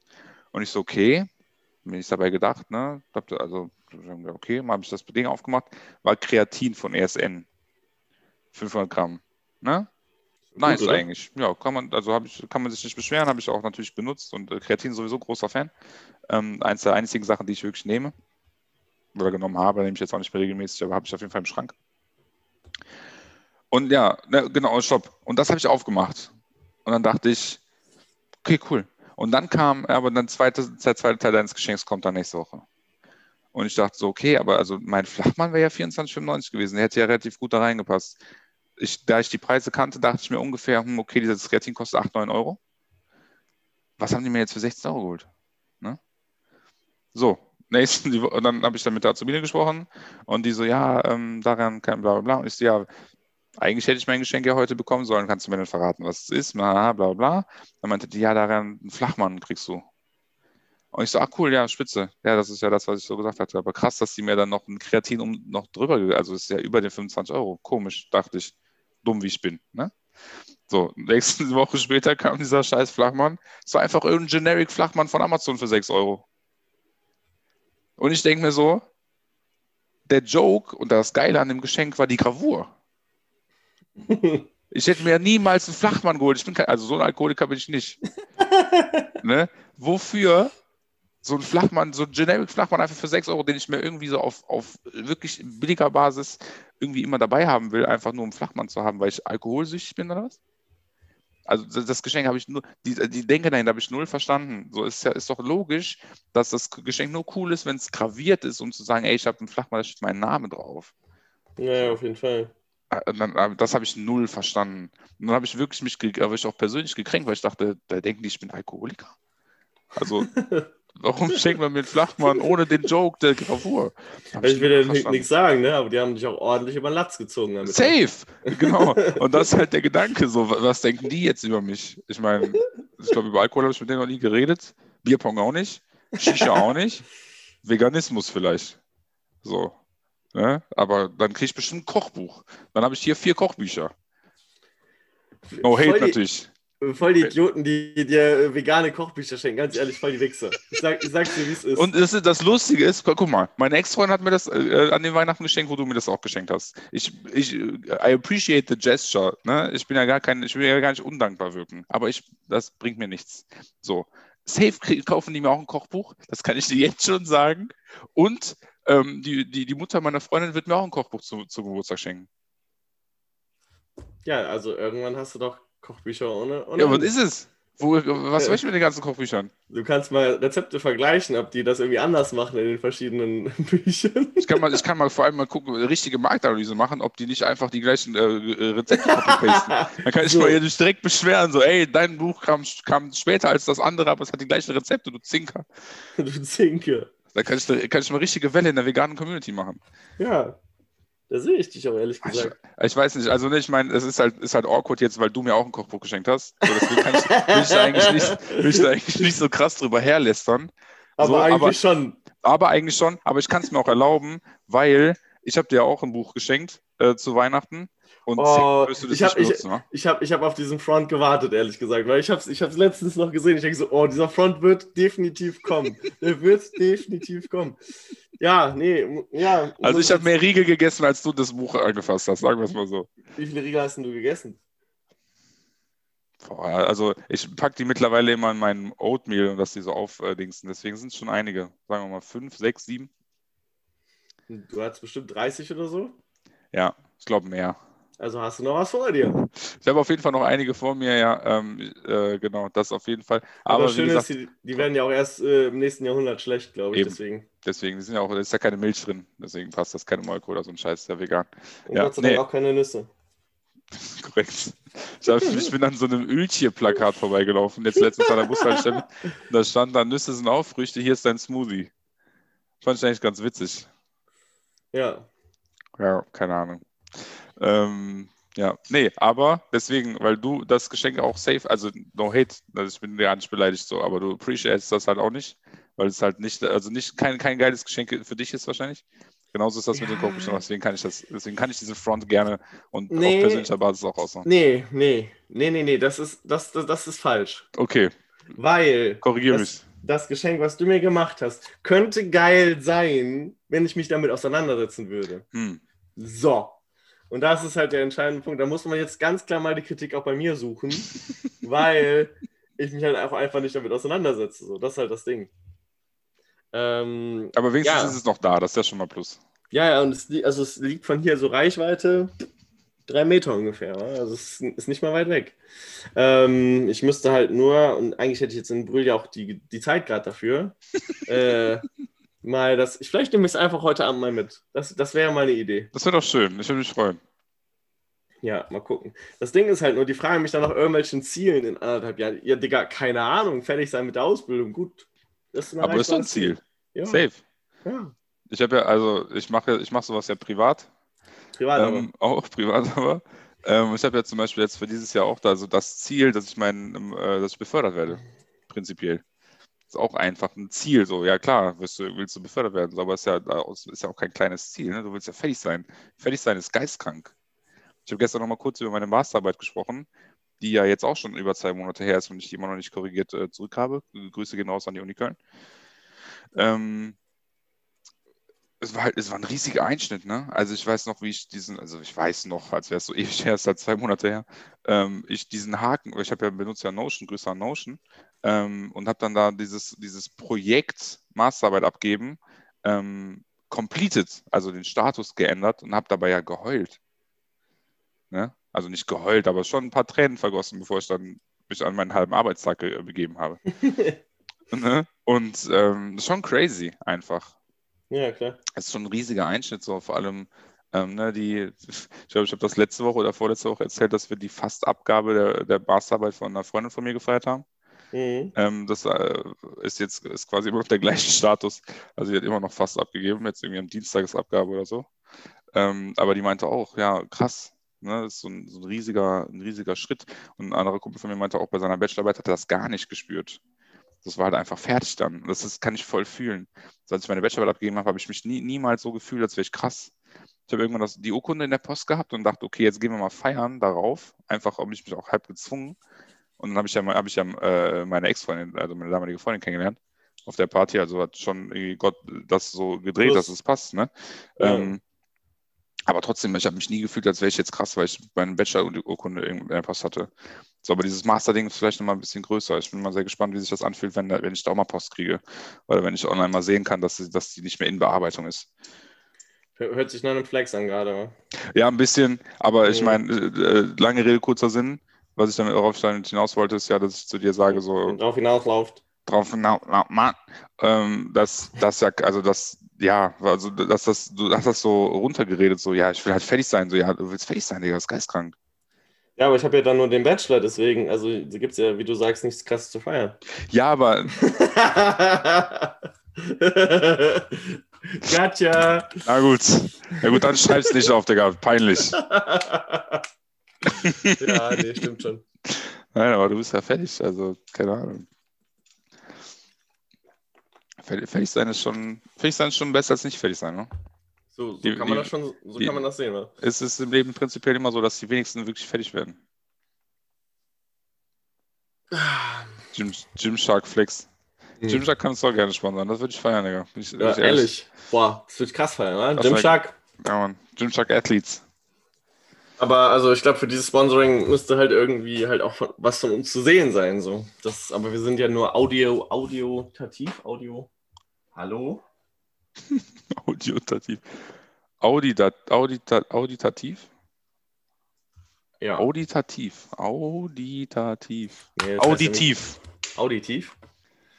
Und ich so, okay, mir ist dabei gedacht, ne? Also, okay, mal habe ich das Ding aufgemacht, war Kreatin von ESN. 500 Gramm. Ne? Nice Gut, eigentlich. Ja, kann man, also ich, kann man sich nicht beschweren, habe ich auch natürlich benutzt und äh, Kreatin sowieso großer Fan. Ähm, eins der einzigen Sachen, die ich wirklich nehme oder genommen habe, nehme ich jetzt auch nicht mehr regelmäßig, aber habe ich auf jeden Fall im Schrank. Und ja, ne, genau, stopp. Und das habe ich aufgemacht. Und dann dachte ich, okay, cool. Und dann kam, aber dann zweite, der zweite Teil deines Geschenks kommt dann nächste Woche. Und ich dachte so, okay, aber also mein Flachmann wäre ja 24,95 gewesen. Der hätte ja relativ gut da reingepasst. Ich, da ich die Preise kannte, dachte ich mir ungefähr, hm, okay, dieses Kreatin kostet 8, 9 Euro. Was haben die mir jetzt für 16 Euro geholt? Ne? So, nächsten, und dann habe ich dann mit der Azubine gesprochen und die so, ja, ähm, daran kein bla bla bla. Und ich so, ja, eigentlich hätte ich mein Geschenk ja heute bekommen sollen, kannst du mir denn verraten, was es ist, bla bla bla. Dann meinte die, ja, daran einen Flachmann kriegst du. Und ich so, ach cool, ja, spitze. Ja, das ist ja das, was ich so gesagt hatte. Aber krass, dass die mir dann noch ein Kreatin um noch drüber, also ist ja über den 25 Euro. Komisch, dachte ich. Dumm wie ich bin. Ne? So, nächste (laughs) Woche später kam dieser scheiß Flachmann. Es war einfach irgendein Generic Flachmann von Amazon für 6 Euro. Und ich denke mir so, der Joke und das Geile an dem Geschenk war die Gravur. (laughs) Ich hätte mir niemals einen Flachmann geholt. Ich bin kein, also so ein Alkoholiker bin ich nicht. (laughs) ne? Wofür so ein Flachmann, so ein Generic Flachmann einfach für 6 Euro, den ich mir irgendwie so auf, auf wirklich billiger Basis irgendwie immer dabei haben will, einfach nur um Flachmann zu haben, weil ich alkoholsüchtig bin oder was? Also das, Geschenk habe ich nur, die, die Denke dahinter habe ich null verstanden. So ist ja ist doch logisch, dass das Geschenk nur cool ist, wenn es graviert ist, um zu sagen, ey, ich habe einen Flachmann, da steht mein Name drauf. Ja, auf jeden Fall. Äh, äh, das habe ich null verstanden. Und dann habe ich wirklich mich, habe ich auch persönlich gekränkt, weil ich dachte, da denken die, ich bin Alkoholiker. Also, (laughs) warum (laughs) schenkt man mir einen Flachmann ohne den Joke der Gravur? Ich, ich will ja nichts sagen, ne? aber die haben dich auch ordentlich über den Latz gezogen. Damit. Safe! Genau. (laughs) Und das ist halt der Gedanke, so, was denken die jetzt über mich? Ich meine, ich glaube, über Alkohol habe ich mit denen noch nie geredet. Bierpong auch nicht. Shisha auch nicht. Veganismus vielleicht. So. Ne? Aber dann kriege ich bestimmt ein Kochbuch. Dann habe ich hier vier Kochbücher. No hate natürlich. Voll die Idioten, die dir vegane Kochbücher schenken. Ganz ehrlich, voll die Wichser. Ich, sag, ich sag's dir, wie es ist. Und das, das, Lustige ist, guck mal, meine Ex-Freundin hat mir das äh, an den Weihnachten geschenkt, wo du mir das auch geschenkt hast. Ich, ich I appreciate the gesture. Ne? Ich bin ja gar kein, ich will ja gar nicht undankbar wirken. Aber ich, das bringt mir nichts. So. Safe kaufen die mir auch ein Kochbuch. Das kann ich dir jetzt schon sagen. Und ähm, die, die, die Mutter meiner Freundin wird mir auch ein Kochbuch zu, zu Geburtstag schenken. Ja, also irgendwann hast du doch Kochbücher ohne. ohne ja, was ist es? Wo, was soll ich mit den ganzen Kochbüchern? Du kannst mal Rezepte vergleichen, ob die das irgendwie anders machen in den verschiedenen (laughs) Büchern. Ich kann mal, ich kann mal vor allem mal gucken, richtige Marktanalyse machen, ob die nicht einfach die gleichen äh, Rezepte copy-pasten. (laughs) Dann kann ich so. mal hier direkt beschweren, so, ey, dein Buch kam, kam später als das andere, aber es hat die gleichen Rezepte, du Zinker. (laughs) Du Zinker. Da kann ich, kann ich mal richtige Welle in der veganen Community machen. Ja. Da sehe ich dich auch ehrlich Ich, gesagt. ich weiß nicht, also ne, ich meine, es ist halt, ist halt awkward jetzt, weil du mir auch ein Kochbuch geschenkt hast. So, deswegen kann ich, (laughs) will, ich da eigentlich nicht, will ich da eigentlich nicht so krass drüber herlästern. Aber so, eigentlich aber- schon. Aber eigentlich schon, aber ich kann es mir auch erlauben, weil ich habe dir auch ein Buch geschenkt äh, zu Weihnachten und Oh, wirst du das ich hab- nicht ich- benutzen, ne? Ich habe ich hab auf diesen Front gewartet, ehrlich gesagt, weil ich habe es ich hab's letztens noch gesehen. Ich denke so, oh, dieser Front wird definitiv kommen. Der wird definitiv kommen. Ja, nee, ja. Also ich habe mehr Riegel gegessen, als du das Buch angefasst hast, sagen wir es mal so. Wie viele Riegel hast denn du gegessen? Boah, also ich packe die mittlerweile immer in meinen Oatmeal und dass die so aufdingsen. Deswegen sind es schon einige. Sagen wir mal fünf, sechs, sieben. Du hattest bestimmt 30 oder so. Ja, ich glaube mehr. Also hast du noch was vor dir. Ich habe auf jeden Fall noch einige vor mir, ja. Ähm, äh, genau, das auf jeden Fall. Aber, Aber Schöne gesagt, ist, die, die werden ja auch erst äh, im nächsten Jahrhundert schlecht, glaube ich. Eben. Deswegen. deswegen, sind ja auch, da ist ja keine Milch drin. Deswegen passt das, keine Molke oder so ein Scheiß, ist ja vegan. Und Ja, Gott sei Dank nee. auch keine Nüsse. (laughs) Korrekt. Ich, hab, ich bin an so einem Öltier-Plakat vorbeigelaufen, jetzt letztens an der Bushaltestelle. Da stand da, Nüsse sind auch Früchte, hier ist dein Smoothie. Fand ich eigentlich ganz witzig. Ja. Ja, keine Ahnung. Ähm, ja, nee, aber deswegen, weil du das Geschenk auch safe, also no hate, also ich bin gar nicht beleidigt so, aber du appreciatest das halt auch nicht, weil es halt nicht, also nicht kein, kein geiles Geschenk für dich ist wahrscheinlich. Genauso ist das mit den Ja. Kochbüchern, deswegen kann ich das, deswegen kann ich diese Front gerne und Nee. auf persönlicher Basis auch ausmachen. Nee, nee, nee, nee, nee, das ist, das, das, das ist falsch. Okay, Weil korrigiere das, mich. das Geschenk, was du mir gemacht hast, könnte geil sein, wenn ich mich damit auseinandersetzen würde. Hm. So. Und das ist halt der entscheidende Punkt. Da muss man jetzt ganz klar mal die Kritik auch bei mir suchen, (laughs) weil ich mich halt auch einfach nicht damit auseinandersetze. So, das ist halt das Ding. Ähm, Aber wenigstens Ja. ist es noch da, das ist ja schon mal Plus. ja, ja, und es, li- also es liegt von hier so Reichweite drei Meter ungefähr. Also es ist nicht mal weit weg. Ähm, ich müsste halt nur, und eigentlich hätte ich jetzt in Brühl ja auch die, die Zeit gerade dafür, (laughs) äh, mal das, ich, vielleicht nehme ich es einfach heute Abend mal mit. Das, das wäre mal eine Idee. Das wäre doch schön, ich würde mich freuen. Ja, mal gucken. Das Ding ist halt nur, die fragen mich dann nach irgendwelchen Zielen in anderthalb Jahren. Ja, Digga, keine Ahnung, fertig sein mit der Ausbildung, gut. Das ist ein Aber ist doch ein erreichbares Ziel. Ja, Safe. ja. Ich habe ja, also ich mache ich mach sowas ja privat. Privat aber. ähm, auch (laughs) privat aber. Ähm, ich habe ja zum Beispiel jetzt für dieses Jahr auch da so das Ziel, dass ich mein, ähm, äh, dass ich befördert werde. Prinzipiell. Ist auch einfach ein Ziel, so, ja klar, wirst du, willst du befördert werden, so, aber ist ja, ist ja auch kein kleines Ziel, ne? Du willst ja fertig sein. Fertig sein ist geistkrank. Ich habe gestern noch mal kurz über meine Masterarbeit gesprochen, die ja jetzt auch schon über zwei Monate her ist und ich die immer noch nicht korrigiert äh, zurück habe. Grüße gehen raus an die Uni Köln. Ähm, es war halt, es war ein riesiger Einschnitt, ne? Also ich weiß noch, wie ich diesen, also ich weiß noch, als wäre es so (laughs) ewig her, ist halt zwei Monate her, ähm, ich diesen Haken, ich habe ja benutzt ja Notion, Grüße an Notion, ähm, und habe dann da dieses, dieses Projekt Masterarbeit abgeben, ähm, completed, also den Status geändert und habe dabei ja geheult. Ne? Also nicht geheult, aber schon ein paar Tränen vergossen, bevor ich dann mich an meinen halben Arbeitstag ge- begeben habe. (laughs) ne? Und ähm, schon crazy einfach. Ja, klar. Es ist schon ein riesiger Einschnitt, so vor allem ähm, ne, die, ich glaube, ich habe das letzte Woche oder vorletzte Woche erzählt, dass wir die Fastabgabe der, der Masterarbeit von einer Freundin von mir gefeiert haben. Mhm. Ähm, das äh, ist jetzt ist quasi immer noch der gleiche Status. Also die hat immer noch fast abgegeben, jetzt irgendwie am Dienstag ist Abgabe oder so. Ähm, aber die meinte auch, ja, krass. Ne, das ist so ein, so ein riesiger, ein riesiger Schritt. Und ein anderer Kumpel von mir meinte auch, bei seiner Bachelorarbeit hat er das gar nicht gespürt. Das war halt einfach fertig dann. Das ist, kann ich voll fühlen. Also als ich meine Bachelorarbeit abgegeben habe, habe ich mich nie, niemals so gefühlt, als wäre ich krass. Ich habe irgendwann das, die Urkunde in der Post gehabt und dachte, okay, jetzt gehen wir mal feiern darauf. Einfach, habe ich mich auch halb gezwungen. Und dann habe ich ja, hab ich ja äh, meine Ex-Freundin, also meine damalige Freundin kennengelernt auf der Party. Also hat schon Gott das so gedreht, Plus. dass es passt. Ne? Ja. Ähm, aber trotzdem, ich habe mich nie gefühlt, als wäre ich jetzt krass, weil ich meine Bachelor-Urkunde in der Post hatte. So, aber dieses Master-Ding ist vielleicht nochmal ein bisschen größer. Ich bin mal sehr gespannt, wie sich das anfühlt, wenn, wenn ich da auch mal Post kriege. Oder wenn ich online mal sehen kann, dass, dass die nicht mehr in Bearbeitung ist. Hört sich nach einem Flex an gerade. wa? Ja, ein bisschen, aber ich Mhm. meine, äh, äh, lange Rede, kurzer Sinn. Was ich damit darauf hinaus wollte, ist ja, dass ich zu dir sage, so, Und darauf hinausläuft. drauf na, ähm, dass das ja, also das, ja, also dass das, du hast das so runtergeredet, so, ja, ich will halt fertig sein, so, ja, du willst fertig sein, Digga, das ist geistkrank. Ja, aber ich habe ja dann nur den Bachelor, deswegen, also da gibt es ja, wie du sagst, nichts krasses zu feiern. Ja, aber (laughs) Gotcha. Na gut. Na gut, dann schreib's nicht auf, Digga. Peinlich. (laughs) ja, nee, stimmt schon. Nein, aber du bist ja fertig. Also, keine Ahnung. Fertig, sein ist schon, fertig sein ist schon besser als nicht fertig sein, ne? So, so Die- kann man die- das schon, so die- kann man das sehen, wa? Es ist im Leben prinzipiell immer so, dass die wenigsten wirklich fertig werden. Gym, Gymshark Flex. Hm. Gymshark kannst du auch gerne sponsern. Das würde ich feiern, Digga. Bin ich, Ja, ich ehrlich. Boah, das wird krass fallen, oder? Das Gymshark. Ja, Mann. Gymshark Athletes. Aber also ich glaube, für dieses Sponsoring müsste halt irgendwie halt auch was von uns zu sehen sein. So. Das, aber wir sind ja nur Audio, audiotativ, Audio. Hallo? (laughs) Audiotativ. Auditat, auditat, auditativ? Ja. Auditativ. Auditativ. Nee, Auditiv. ja Auditiv?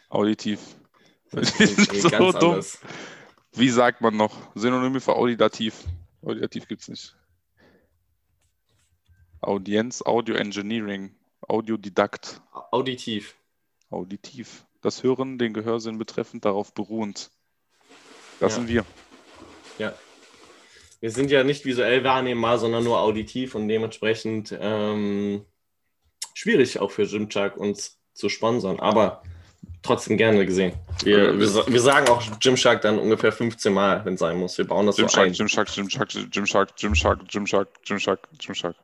Auditiv. Das irgendwie (laughs) So ganz dumm. anders. Wie sagt man noch? Synonyme für auditativ. Auditativ gibt es nicht. Audienz, Audio Engineering, Audiodidakt, Auditiv. auditiv. Das Hören, den Gehörsinn betreffend, darauf beruhend. Das Ja. sind wir. Ja. Wir sind ja nicht visuell wahrnehmbar, sondern nur auditiv und dementsprechend ähm, schwierig auch für Gymshark uns zu sponsern, aber trotzdem gerne gesehen. Wir, wir, wir sagen auch Gymshark dann ungefähr 15 Mal, wenn es sein muss. Wir bauen das so Gymshark, ein. Gymshark, Gymshark, Gymshark, Gymshark, Gymshark, Gymshark, Gymshark.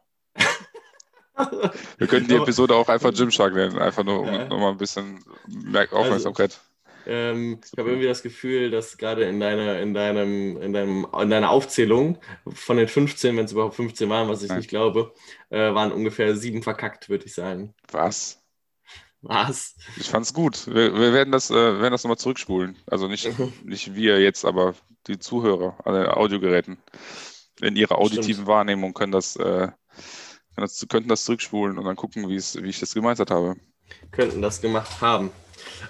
Wir können die Episode auch einfach Gymshark nennen, einfach nur um Ja. nochmal ein bisschen Merk Aufmerksamkeit. Ähm, ich habe irgendwie das Gefühl, dass gerade in deiner, in deinem, in deinem, in deiner Aufzählung von den 15, wenn es überhaupt 15 waren, was ich Nein. nicht glaube, äh, waren ungefähr sieben verkackt, würde ich sagen. Was? Was? Ich fand's gut. Wir, wir werden das, äh, werden das nochmal zurückspulen. Also nicht, (laughs) nicht wir jetzt, aber die Zuhörer an den Audiogeräten. In ihrer auditiven Stimmt. Wahrnehmung können das, äh, das, könnten das zurückspulen und dann gucken, wie ich das gemeistert habe. könnten das gemacht haben.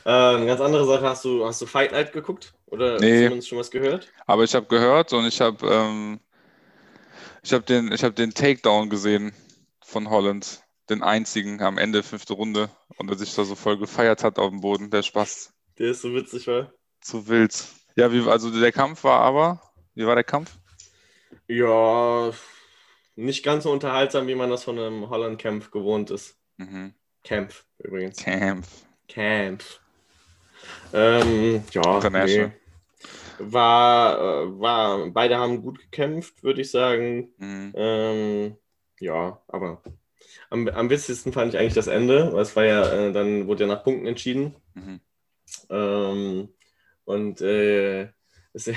Äh, eine ganz andere Sache, hast du, hast du Fight Night geguckt? Oder Nee. zumindest schon was gehört? Aber ich habe gehört und ich habe ähm, ich hab den, ich hab den Takedown gesehen von Holland. Den einzigen am Ende, fünfte Runde. Und er sich da so voll gefeiert hat auf dem Boden. Der Spaß. Der ist so witzig, war. Zu wild. Ja, wie, also der Kampf war aber. Wie war der Kampf? Ja, nicht ganz so unterhaltsam, wie man das von einem Holland-Camp gewohnt ist. Mhm. Camp übrigens. Kampf. Camp. Ähm, ja, nee. War, äh, war, beide haben gut gekämpft, würde ich sagen. Mhm. Ähm, ja, aber am, am witzigsten fand ich eigentlich das Ende, weil es war ja, äh, dann wurde ja nach Punkten entschieden. Mhm. Ähm, und äh, es,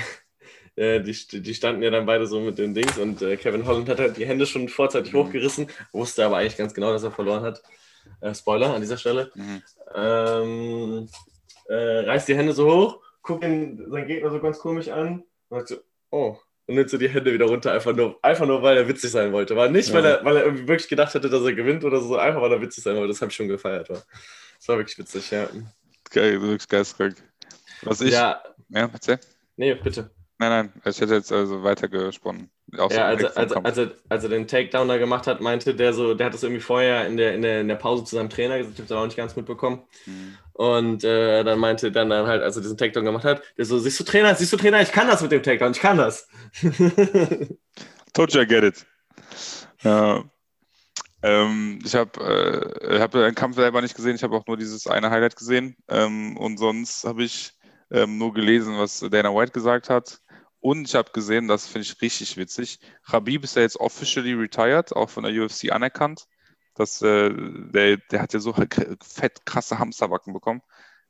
äh, die, die standen ja dann beide so mit den Dings und äh, Kevin Holland hat halt die Hände schon vorzeitig Mhm. hochgerissen, wusste aber eigentlich ganz genau, dass er verloren hat. Äh, Spoiler an dieser Stelle. Mhm. Ähm, äh, reißt die Hände so hoch, guckt ihn, seinen Gegner so ganz komisch an und sagt so, oh. Und nimmt so die Hände wieder runter, einfach nur, einfach nur weil er witzig sein wollte. War nicht, Ja. weil, er, weil er irgendwie wirklich gedacht hatte, dass er gewinnt oder so, einfach weil er witzig sein wollte. Das habe ich schon gefeiert. War. Das war wirklich witzig, ja. Geil, wirklich geistkrank. Was ich. Ja, Ja, erzähl. nee, bitte. Nein, nein, ich hätte jetzt also weitergesponnen. Auch so Ja, also, direkt vom als, Kampf. als, er, als er den Takedown da gemacht hat, meinte der so, der hat das irgendwie vorher in der, in der, in der Pause zu seinem Trainer gesagt, ich habe das auch nicht ganz mitbekommen. Mhm. Und äh, dann meinte dann, dann halt, als er diesen Takedown gemacht hat, der so, siehst du Trainer, siehst du Trainer, ich kann das mit dem Takedown, ich kann das. Told you I get it. (laughs) Ja. Ähm, ich habe äh, hab den Kampf selber nicht gesehen, ich habe auch nur dieses eine Highlight gesehen. Ähm, und sonst habe ich ähm, nur gelesen, was Dana White gesagt hat. Und ich habe gesehen, das finde ich richtig witzig. Khabib ist ja jetzt officially retired, auch von der UFC anerkannt. Das, äh, der, der hat ja so (laughs) fett krasse Hamsterbacken bekommen.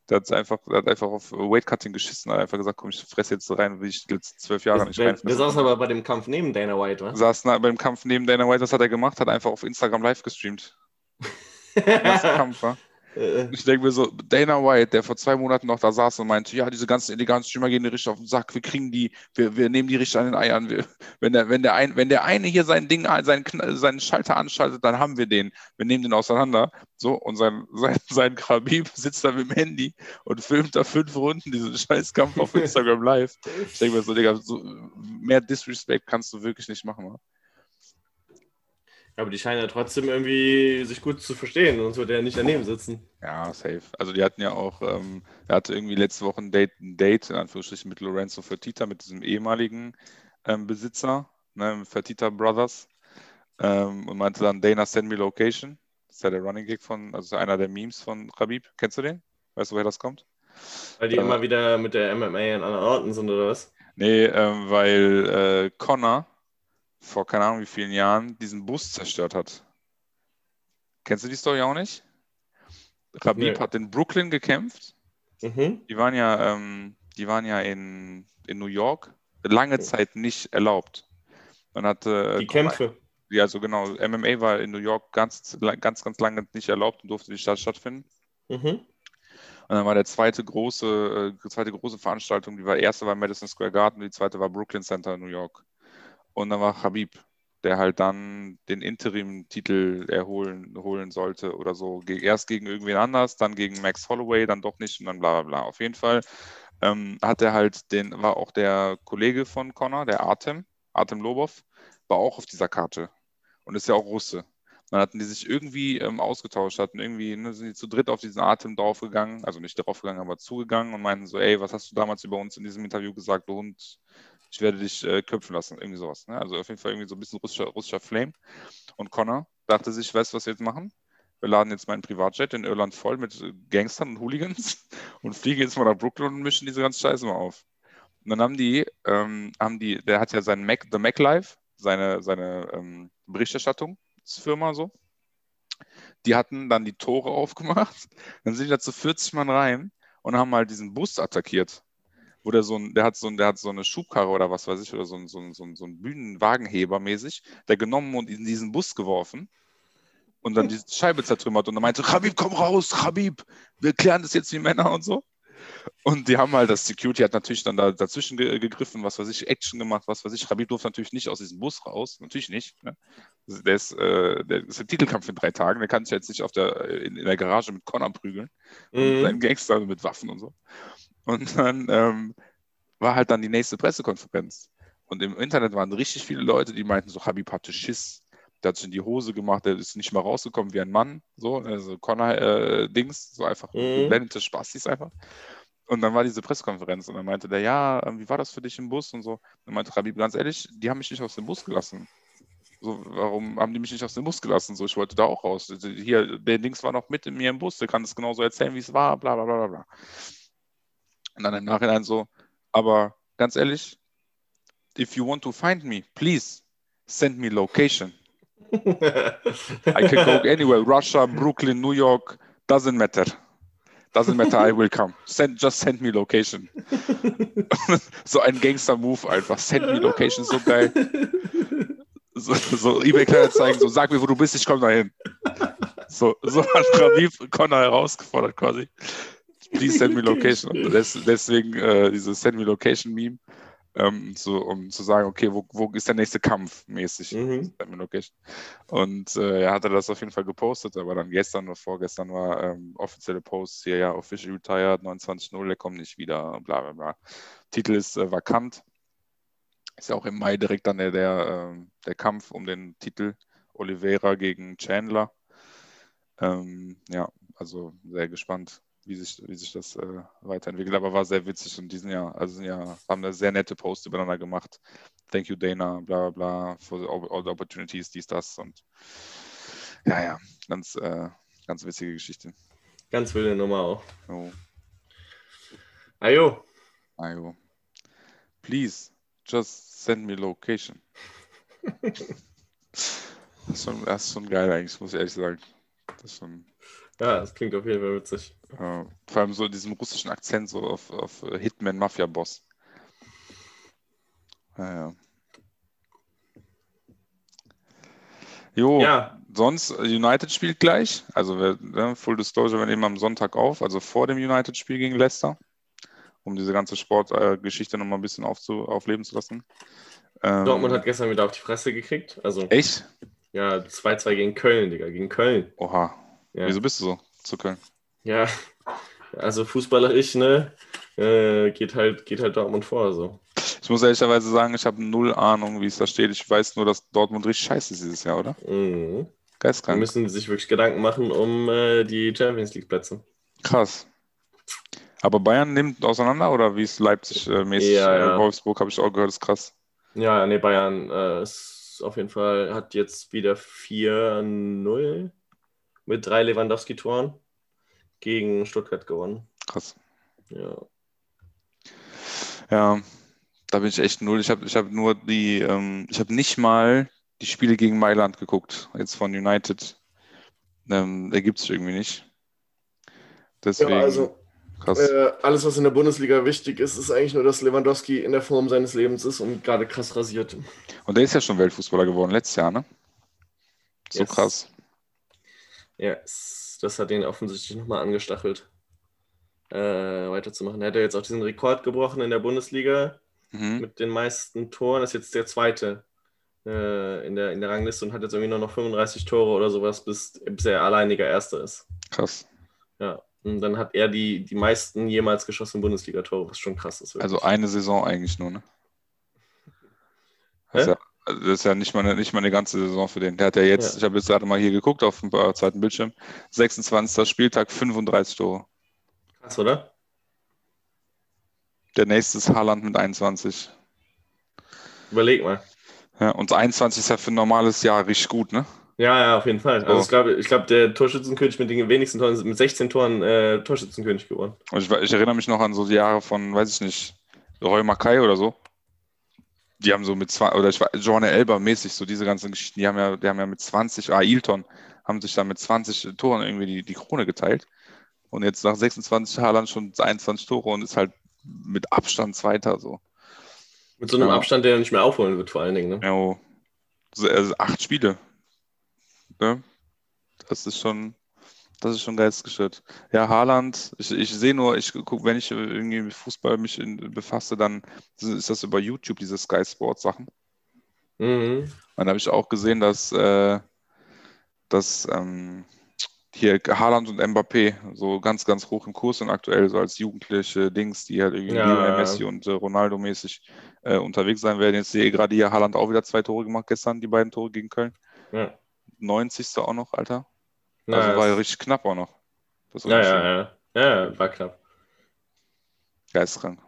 Der hat einfach, der hat einfach auf Weightcutting geschissen, hat einfach gesagt, komm, ich fresse jetzt rein, will ich letzten zwölf Jahre nicht Der, der reinfressen. saß aber bei dem Kampf neben Dana White, wa? saß na, beim Kampf neben Dana White, was hat er gemacht? Hat einfach auf Instagram live gestreamt. (laughs) Kampf, wa? Äh, Ich denke mir so, Dana White, der vor zwei Monaten noch da saß und meinte, ja, diese ganzen illegalen Streamer gehen die richtig auf den Sack, wir kriegen die, wir, wir nehmen die richtig an den Eiern. Wir, wenn, der, wenn, der ein, wenn der eine hier sein Ding, seinen, seinen Schalter anschaltet, dann haben wir den. Wir nehmen den auseinander. So, und sein, sein, sein Khabib sitzt da mit dem Handy und filmt da fünf Runden diesen Scheißkampf auf Instagram (laughs) live. Ich denke mir so, Digga, so, mehr Disrespect kannst du wirklich nicht machen. wa? Aber die scheinen ja trotzdem irgendwie sich gut zu verstehen, sonst würde er nicht daneben sitzen. Ja, safe. Also die hatten ja auch, ähm, er hatte irgendwie letzte Woche ein Date, ein Date in Anführungsstrichen mit Lorenzo Fertita, mit diesem ehemaligen ähm, Besitzer, ne, Fertita Brothers. Ähm, und meinte dann, Dana, send me location. Das ist ja der Running Gig von, also einer der Memes von Khabib. Kennst du den? Weißt du, woher das kommt? Weil die äh, immer wieder mit der MMA an anderen Orten sind, oder was? Nee, ähm, weil äh, Connor vor keine Ahnung wie vielen Jahren diesen Bus zerstört hat. Kennst du die Story auch nicht? Khabib nee. hat in Brooklyn gekämpft. Mhm. Die waren ja, ähm, die waren ja in, in New York lange Zeit nicht erlaubt. Dann hatte die Kämpfe. Ja, so genau. MMA war in New York ganz, ganz, ganz lange nicht erlaubt und durfte die Stadt stattfinden. Mhm. Und dann war der zweite große, äh, zweite große Veranstaltung, die war erste war Madison Square Garden, die zweite war Brooklyn Center in New York. Und dann war Habib, der halt dann den Interim-Titel erholen holen sollte oder so. Erst gegen irgendwen anders, dann gegen Max Holloway, dann doch nicht und dann bla bla bla. Auf jeden Fall ähm, hat er halt den, war auch der Kollege von Connor, der Artem, Artem Lobov, war auch auf dieser Karte und ist ja auch Russe. Dann hatten die sich irgendwie ähm, ausgetauscht, hatten irgendwie, ne, sind die zu dritt auf diesen Atem draufgegangen, also nicht draufgegangen, aber zugegangen und meinten so, ey, was hast du damals über uns in diesem Interview gesagt, du Hund, ich werde dich äh, köpfen lassen, irgendwie sowas. Ne? Also auf jeden Fall irgendwie so ein bisschen russischer, russischer Flame. Und Connor dachte sich, weißt du, was wir jetzt machen? Wir laden jetzt meinen Privatjet in Irland voll mit äh, Gangstern und Hooligans (laughs) und fliegen jetzt mal nach Brooklyn und mischen diese ganze Scheiße mal auf. Und dann haben die, ähm, haben die, der hat ja seinen Mac, The Mac Live, seine, seine ähm, Berichterstattungsfirma so. Die hatten dann die Tore (laughs) aufgemacht, dann sind die da zu 40 Mann rein und haben mal diesen Bus attackiert wo der so ein, der hat so ein, der hat so eine Schubkarre oder was weiß ich, oder so ein, so ein, so ein, so ein Bühnenwagenheber mäßig, der genommen und in diesen Bus geworfen und dann die (laughs) Scheibe zertrümmert und er meinte, Habib, komm raus, Habib, wir klären das jetzt wie Männer und so. Und die haben halt, das Security hat natürlich dann da dazwischen ge gegriffen, was weiß ich, Action gemacht, was weiß ich. Habib durfte natürlich nicht aus diesem Bus raus, natürlich nicht. Ne? Der, ist, äh, der ist im Titelkampf in drei Tagen, der kann sich jetzt nicht auf der, in, in der Garage mit Connor prügeln. Mhm. Und seinen Gangster mit Waffen und so. Und dann ähm, war halt dann die nächste Pressekonferenz. Und im Internet waren richtig viele Leute, die meinten, so Habib hatte Schiss. Der hat sich in die Hose gemacht, der ist nicht mal rausgekommen wie ein Mann. So, also Connor-Dings, äh, so einfach mhm. geblendete Spastis einfach. Und dann war diese Pressekonferenz und dann meinte der, ja, ähm, wie war das für dich im Bus und so. Und meinte Habib, ganz ehrlich, die haben mich nicht aus dem Bus gelassen. So, warum haben die mich nicht aus dem Bus gelassen? So, ich wollte da auch raus. Hier, der Dings war noch mit in mir im Bus, der kann es genauso erzählen, wie es war, bla bla bla bla. Und dann im Nachhinein so, aber ganz ehrlich, if you want to find me, please send me location. I can go anywhere, Russia, Brooklyn, New York, doesn't matter. Doesn't matter, I will come. Send, just send me location. (laughs) so ein Gangster-Move einfach. Send me location, so geil. So, so eBay-Kleinanzeigen, so sag mir, wo du bist, ich komme dahin. So, so hat Khabib Connor herausgefordert quasi. Please (laughs) send me location. Des, deswegen äh, dieses Send me location Meme, ähm, so, um zu sagen, okay, wo, wo ist der nächste Kampf mäßig? Mhm. Send me location. Und äh, er hatte das auf jeden Fall gepostet, aber dann gestern oder vorgestern war ähm, offizielle Post hier, ja, official retired, 29.0, er kommt nicht wieder, bla bla bla. Titel ist äh, vakant. Ist ja auch im Mai direkt dann der, der, äh, der Kampf um den Titel Oliveira gegen Chandler. Ähm, ja, also sehr gespannt, wie sich, wie sich das äh, weiterentwickelt. Aber war sehr witzig und diesen Jahr, also ja, haben eine sehr nette Post übereinander gemacht. Thank you, Dana, bla bla bla, for all the opportunities, dies, das und ja, ja, ganz, äh, ganz witzige Geschichte. Ganz wilde Nummer auch. Oh. Ayo. Ayo. Please, just send me location. (laughs) das, ist schon, das ist schon geil eigentlich, muss ich ehrlich sagen. Das schon ja, das klingt auf jeden Fall witzig. Ja, vor allem so diesem russischen Akzent, so auf, auf Hitman Mafia Boss. Naja. Jo, ja. sonst United spielt gleich. Also wir, ne, Full Disclosure, wir nehmen am Sonntag auf, also vor dem United-Spiel gegen Leicester, um diese ganze Sportgeschichte äh, nochmal ein bisschen aufzu, aufleben zu lassen. Ähm, Dortmund hat gestern wieder auf die Fresse gekriegt. Also, Echt? Ja, 2-2 gegen Köln, Digga, gegen Köln. Oha, ja. Wieso bist du so zu Köln? Ja, also Fußballer ich, ne? Äh, geht, halt, geht halt Dortmund vor. So. Ich muss ehrlicherweise sagen, ich habe null Ahnung, wie es da steht. Ich weiß nur, dass Dortmund richtig scheiße ist dieses Jahr, oder? Mhm. Geistkrank. müssen sich wirklich Gedanken machen um äh, die Champions League-Plätze. Krass. Aber Bayern nimmt auseinander oder wie ist Leipzig äh, mäßig? Ja, ja. Äh, Wolfsburg habe ich auch gehört, ist krass. Ja, ja, nee, Bayern äh, ist auf jeden Fall, hat jetzt wieder 4-0 mit drei Lewandowski-Toren gegen Stuttgart gewonnen. Krass. Ja. Ja, da bin ich echt null. Ich habe ich hab nur die, ähm, ich habe nicht mal die Spiele gegen Mailand geguckt, jetzt von United. Ähm, Ergibt sich irgendwie nicht. Deswegen, ja, also krass. äh, alles, was in der Bundesliga wichtig ist, ist eigentlich nur, dass Lewandowski in der Form seines Lebens ist und gerade krass rasiert. Und der ist ja schon Weltfußballer geworden, letztes Jahr, ne? So Yes. krass. Ja, es- das hat ihn offensichtlich nochmal angestachelt, äh, weiterzumachen. Er hat ja jetzt auch diesen Rekord gebrochen in der Bundesliga Mhm. mit den meisten Toren. Das ist jetzt der zweite äh, in, der, in der Rangliste und hat jetzt irgendwie nur noch 35 Tore oder sowas, bis, bis er alleiniger Erster ist. Krass. Ja. Und dann hat er die, die meisten jemals geschossenen Bundesliga-Tore, was schon krass ist. wirklich. Also eine Saison eigentlich nur, ne? Hä? Also das ist ja nicht mal, eine, nicht mal eine ganze Saison für den. Der hat ja jetzt, Ja. ich habe jetzt gerade mal hier geguckt auf dem äh, zweiten Bildschirm, 26. Spieltag, 35 Tore. krass, oder? Der nächste ist Haaland mit 21. Überleg mal. Ja, und 21 ist ja für ein normales Jahr richtig gut, ne? Ja, ja, auf jeden Fall. Also So. ich glaube, ich glaube, der Torschützenkönig mit den wenigsten Toren mit 16 Toren äh, Torschützenkönig geworden. Und ich, ich erinnere mich noch an so die Jahre von, weiß ich nicht, Roy Mackay oder so. Die haben so mit zwei, oder ich war, Joanne Elber mäßig, so diese ganzen Geschichten, die haben ja, die haben ja mit 20, Ailton, haben sich dann mit 20 Toren irgendwie die, die Krone geteilt. Und jetzt nach 26 Haaland schon 21 Tore und ist halt mit Abstand Zweiter so. Mit so einem Ja. Abstand, der nicht mehr aufholen wird, vor allen Dingen. Ne? Ja, oh. so, also acht Spiele. Ne? Das ist schon, das ist schon geistesgestört. Ja, Haaland, ich, ich sehe nur, ich gucke, wenn ich irgendwie mit Fußball mich in, befasse, dann ist das über YouTube, diese Sky Sports Sachen. Mhm. Dann habe ich auch gesehen, dass, äh, dass ähm, hier Haaland und Mbappé so ganz, ganz hoch im Kurs sind aktuell, so als jugendliche Dings, die halt irgendwie ja. Messi und äh, Ronaldo mäßig äh, unterwegs sein werden. Jetzt sehe ich gerade hier Haaland auch wieder zwei Tore gemacht gestern, die beiden Tore gegen Köln. Ja. 90. auch noch, Alter. Na, Also war ja richtig knapp auch noch. Ja, ja, ja, ja. Ja, war knapp. Geisteskrank.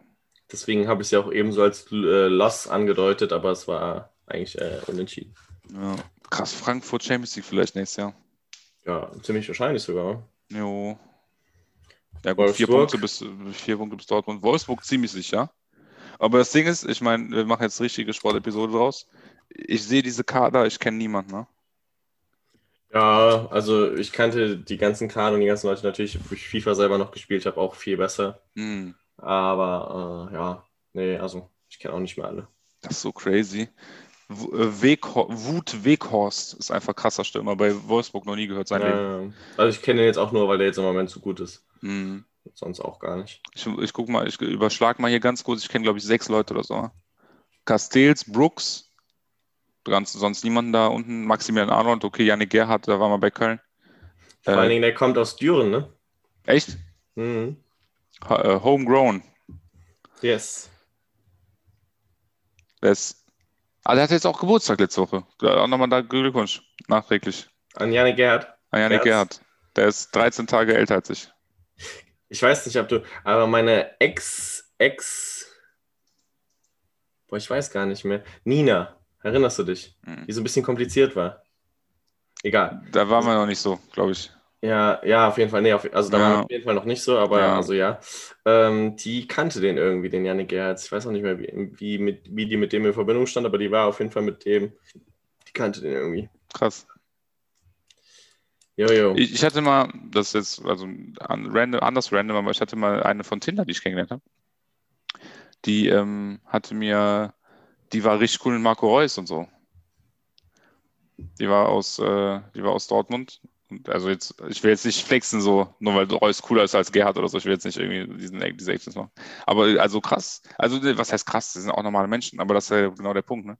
Deswegen habe ich es ja auch eben so als äh, Loss angedeutet, aber es war eigentlich äh, unentschieden. Ja. Krass, Frankfurt Champions League vielleicht nächstes Jahr. Ja, ziemlich wahrscheinlich sogar. Jo. Ja gut, vier. Punkte, bis, vier Punkte bis Dortmund. Wolfsburg ziemlich sicher. Aber das Ding ist, ich meine, wir machen jetzt richtige Sportepisode draus. Ich sehe diese Kader, ich kenne niemanden, ne? Ja, also ich kannte die ganzen Kader und die ganzen Leute natürlich, wo ich FIFA selber noch gespielt habe, auch viel besser. Hm, Aber äh, ja, nee, also ich kenne auch nicht mehr alle. das ist so crazy. Äh, Wut Weghorst ist einfach krasser Stürmer. Bei Wolfsburg noch nie gehört sein Leben. Ähm, also ich kenne ihn jetzt auch nur, weil der jetzt im Moment so gut ist. Hm. Sonst auch gar nicht. Ich, ich guck mal, ich überschlag mal hier ganz kurz. Ich kenne, glaube ich, sechs Leute oder so. Castells, Brooks, ganz, sonst niemanden da unten. Maximilian Arnold, okay, Janik Gerhardt, da war mal bei Köln. Vor allen Äh, Dingen, der kommt aus Düren, ne? echt? Mhm. Äh, Homegrown. Yes. Der ist, ah, der hat jetzt auch Geburtstag letzte Woche. Da Auch nochmal da Glückwunsch, nachträglich. An Janik Gerhardt. An Janik. Gerhardt. Der ist 13 Tage älter als ich. Ich weiß nicht, ob du, aber meine Ex, Ex, boah, ich weiß gar nicht mehr. Nina, erinnerst du dich? Mhm. Die so ein bisschen kompliziert war. Egal. Da waren wir noch nicht so, glaube ich. Ja, ja, auf jeden Fall. Nee, auf, also da Ja. war auf jeden Fall noch nicht so, aber Ja. also ja. Ähm, die kannte den irgendwie, den Janik Gerhardt. Ich weiß auch nicht mehr, wie, wie, mit, wie die mit dem in Verbindung stand, aber die war auf jeden Fall mit dem, die kannte den irgendwie. Krass. Jojo. Ich, ich hatte mal, das ist jetzt also an, random, anders random, aber ich hatte mal eine von Tinder, die ich kennengelernt habe. Die ähm, hatte mir, die war richtig cool mit Marco Reus und so. Die war aus, äh, die war aus Dortmund. Und also jetzt, ich will jetzt nicht flexen so, nur weil Reus cooler ist als Gerhard oder so. Ich will jetzt nicht irgendwie diesen, diese Actions machen. Aber also krass, also was heißt krass? Das sind auch normale Menschen, aber das ist ja genau der Punkt, ne?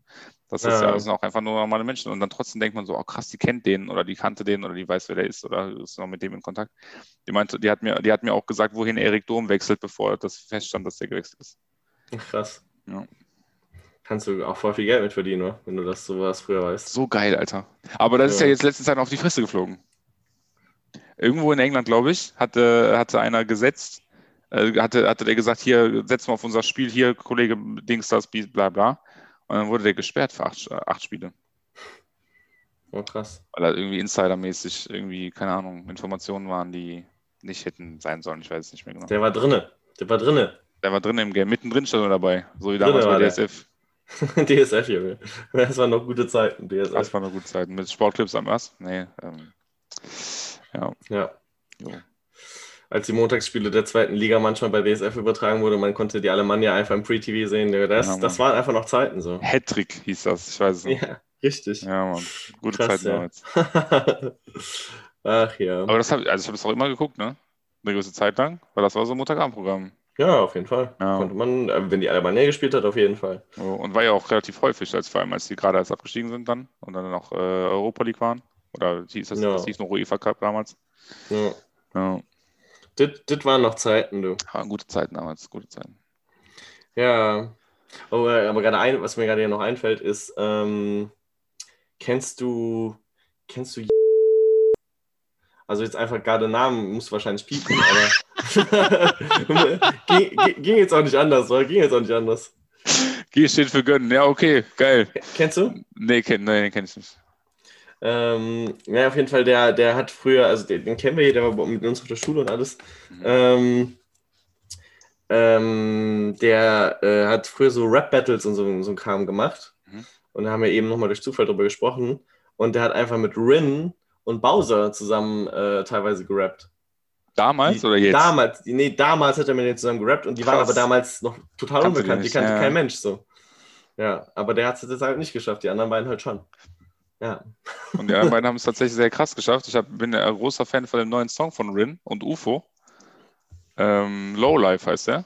Das, Ja. ja, das sind auch einfach nur normale Menschen. Und dann trotzdem denkt man so, oh krass, die kennt den oder die kannte den oder die weiß, wer der ist oder ist noch mit dem in Kontakt. Die meinte, die hat mir, die hat mir auch gesagt, wohin Erik Dom wechselt, bevor das feststand, dass der gewechselt ist. Krass. Ja. Kannst du auch voll viel Geld mit verdienen, wenn du das sowas früher weißt. So geil, Alter. Aber das ja. ist ja jetzt letzte Zeit auf die Fresse geflogen. Irgendwo in England, glaube ich, hatte, hatte einer gesetzt, äh, hatte, hatte der gesagt, hier, setzen wir auf unser Spiel, hier, Kollege Dings, das, bla bla. Und dann wurde der gesperrt für acht, acht Spiele. Oh, krass. Weil da irgendwie insidermäßig irgendwie, keine Ahnung, Informationen waren, die nicht hätten sein sollen. Ich weiß es nicht mehr genau. Der war drinne. Der war drinne. Der war drin im Game. Mittendrin stand er dabei. So wie damals bei DSF. (laughs) DSF, Junge. Das waren noch gute Zeiten, DSF. Das waren noch gute Zeiten. Mit Sportclips am was? Nee. Ähm, ja. Ja. Jo. Als die Montagsspiele der zweiten Liga manchmal bei DSF übertragen wurde, man konnte die Alemannia einfach im Pre-TV sehen. Das, ja, das waren einfach noch Zeiten so. Hattrick hieß das, ich weiß es nicht. Ja, richtig. Ja, Mann. Gute Krass, Zeiten ja. damals. (laughs) Ach ja. Aber das habe also ich habe das auch immer geguckt, ne? Eine gewisse Zeit lang, weil das war so ein Montagabendprogramm. Ja, auf jeden Fall. Ja. Konnte man, äh, wenn die Alemannia gespielt hat, auf jeden Fall. Und war ja auch relativ häufig, als vor allem als die gerade als abgestiegen sind dann und dann noch äh, Europa League waren. Oder hieß das, ja. das hieß noch UEFA Cup damals. Ja. ja. Das, waren noch Zeiten, du. Ja, gute Zeiten damals, gute Zeiten. Ja. Oh, aber gerade ein, was mir gerade hier noch einfällt, ist, ähm, kennst du, kennst du also jetzt einfach gerade Namen musst du wahrscheinlich piepen, aber (laughs) ging, ging, jetzt auch nicht anders, oder? Ging jetzt auch nicht anders. G steht für gönnen, ja, okay, geil. Kennst du? Nee, kenn, nee kenn ich nicht. Ähm, ja, auf jeden Fall, der, der hat früher, also den, den kennen wir hier, der war mit uns auf der Schule und alles. Mhm. Ähm, ähm, der äh, hat früher so Rap-Battles und so, so ein Kram gemacht. Mhm. Und da haben wir eben nochmal durch Zufall drüber gesprochen. Und der hat einfach mit Rin und Bowser zusammen äh, teilweise gerappt. Damals die, oder jetzt? Damals, nee, damals hat er mit denen zusammen gerappt und die Krass. waren aber damals noch total Kannst unbekannt. Die, die kannte ja. kein Mensch so. Ja, aber der hat es jetzt halt nicht geschafft, die anderen beiden halt schon. Ja. (laughs) Und die anderen beiden haben es tatsächlich sehr krass geschafft. Ich hab, bin ein großer Fan von dem neuen Song von Rin und UFO. Ähm, Low Life heißt der.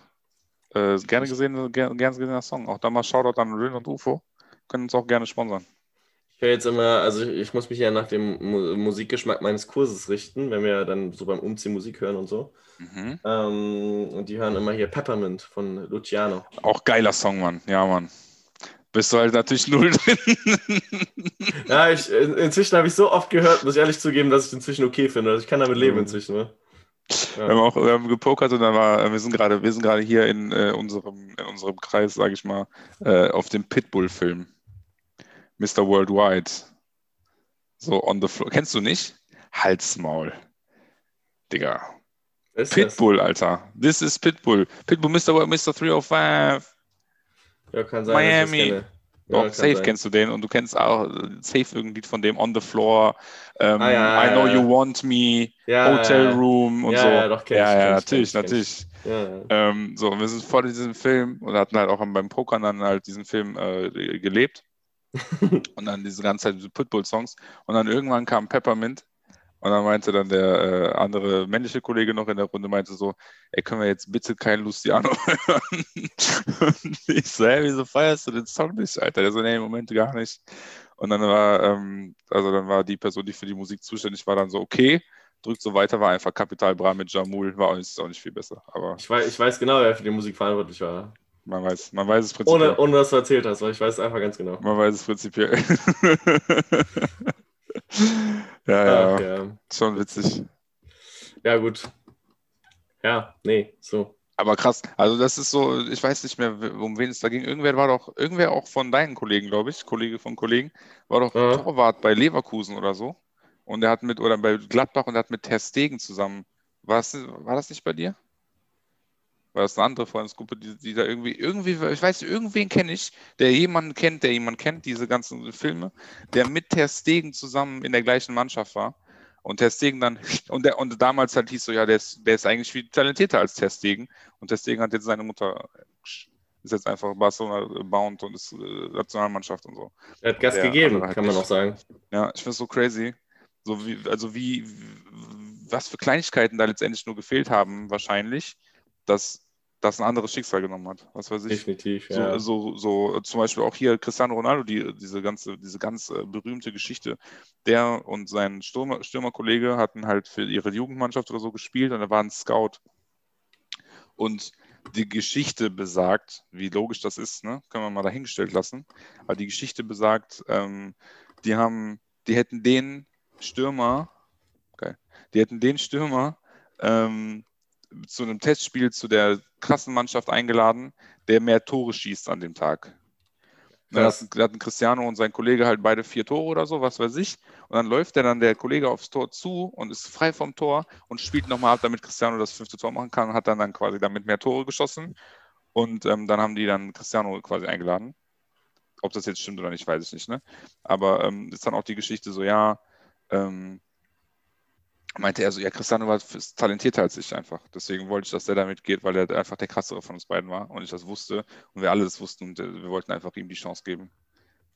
Äh, gerne gesehen, gerne gesehener Song. Auch da mal Shoutout an Rin und UFO. Können uns auch gerne sponsern. Ich höre jetzt immer, also ich muss mich ja nach dem Musikgeschmack meines Kurses richten, wenn wir dann so beim Umziehen Musik hören und so. Mhm. Ähm, und die hören immer hier Peppermint von Luciano. Auch geiler Song, Mann. Ja, Mann. Bist du halt natürlich null (laughs) drin. ja, ich, inzwischen habe ich so oft gehört, muss ich ehrlich zugeben, dass ich inzwischen okay finde. Also ich kann damit leben mhm. inzwischen. Ne? Ja. Wir haben auch wir haben gepokert und dann war, wir sind gerade, wir sind gerade hier in, äh, unserem, in unserem Kreis, sage ich mal, äh, auf dem Pitbull-Film. Mr. Worldwide. So on the floor. Kennst du nicht? Halsmaul. Digga. Pitbull, das? Alter. This is Pitbull. Pitbull, Mr. World, Mr. 305. Ja, kann sein. Miami. Doch, ja, safe sein. kennst du den und du kennst auch safe irgendein von dem On the Floor, ähm, ah, ja, I Know You Want Me, Hotel Room und so. Ja, doch, kenn ja, ich, ja, natürlich, natürlich. Ähm, so, wir sind vor diesem Film und hatten halt auch beim Pokern dann halt diesen Film äh, gelebt. Und dann diese ganze Zeit diese Pitbull-Songs. Und dann irgendwann kam Peppermint und dann meinte dann der äh, andere männliche Kollege noch in der Runde, meinte so, ey, können wir jetzt bitte kein Luciano (laughs) hören? und ich so, hä, wieso feierst du den Song nicht, Alter? Der so, nee, im Moment gar nicht. Und dann war, ähm, also dann war die Person, die für die Musik zuständig war, dann so, okay, drückt so weiter, war einfach Kapital Bra mit Jamul, war auch nicht, auch nicht viel besser. Aber ich, weiß, ich weiß genau, wer für die Musik verantwortlich war. Man weiß, man weiß es prinzipiell. Ohne, ohne dass du erzählt hast, weil ich weiß es einfach ganz genau. Man weiß es prinzipiell. (laughs) ja, ja, Ach, ja. Schon witzig. Ja, gut. Ja, nee, so. Aber krass, also das ist so, ich weiß nicht mehr, um wen es da ging. Irgendwer war doch, irgendwer auch von deinen Kollegen, glaube ich, Kollege von Kollegen, war doch ja. Torwart bei Leverkusen oder so. Und er hat mit, oder bei Gladbach und er hat mit Ter Stegen zusammen. War das, war das nicht bei dir? War das eine andere Freundesgruppe, die, die da irgendwie, irgendwie, ich weiß, irgendwen kenne ich, der jemanden kennt, der jemanden kennt, diese ganzen Filme, der mit Ter Stegen zusammen in der gleichen Mannschaft war. Und Ter Stegen dann, und, der, und damals halt hieß so, ja, der ist, der ist eigentlich viel talentierter als Ter Stegen. Und Ter Stegen hat jetzt seine Mutter, ist jetzt einfach Barcelona bound und ist äh, Nationalmannschaft und so. Er hat Gas der gegeben, halt kann man auch sagen. Ja, ich finde es so crazy. So wie, also wie, was für Kleinigkeiten da letztendlich nur gefehlt haben, wahrscheinlich, dass das ein anderes Schicksal genommen hat. Was weiß ich. Definitiv, ja. So, so, so zum Beispiel auch hier Cristiano Ronaldo, die, diese ganze, diese ganz äh, berühmte Geschichte. Der und sein Stürmer, Stürmerkollege hatten halt für ihre Jugendmannschaft oder so gespielt und er war ein Scout. Und die Geschichte besagt, wie logisch das ist, ne? können wir mal dahingestellt lassen. Aber die Geschichte besagt, ähm, die haben, die hätten den Stürmer, geil, die hätten den Stürmer ähm, zu einem Testspiel zu der krassen Mannschaft eingeladen, der mehr Tore schießt an dem Tag. Dann hatten, hatten Cristiano und sein Kollege halt beide vier Tore oder so, was weiß ich. Und dann läuft der dann der Kollege aufs Tor zu und ist frei vom Tor und spielt nochmal ab, damit Cristiano das fünfte Tor machen kann und hat dann, dann quasi damit mehr Tore geschossen. Und ähm, dann haben die dann Cristiano quasi eingeladen. Ob das jetzt stimmt oder nicht, weiß ich nicht. Ne? Aber ähm, ist dann auch die Geschichte so, ja, ähm, meinte er so, ja, Cristiano war talentierter als ich einfach. Deswegen wollte ich, dass der damit geht, weil er einfach der krassere von uns beiden war und ich das wusste und wir alle das wussten und äh, wir wollten einfach ihm die Chance geben.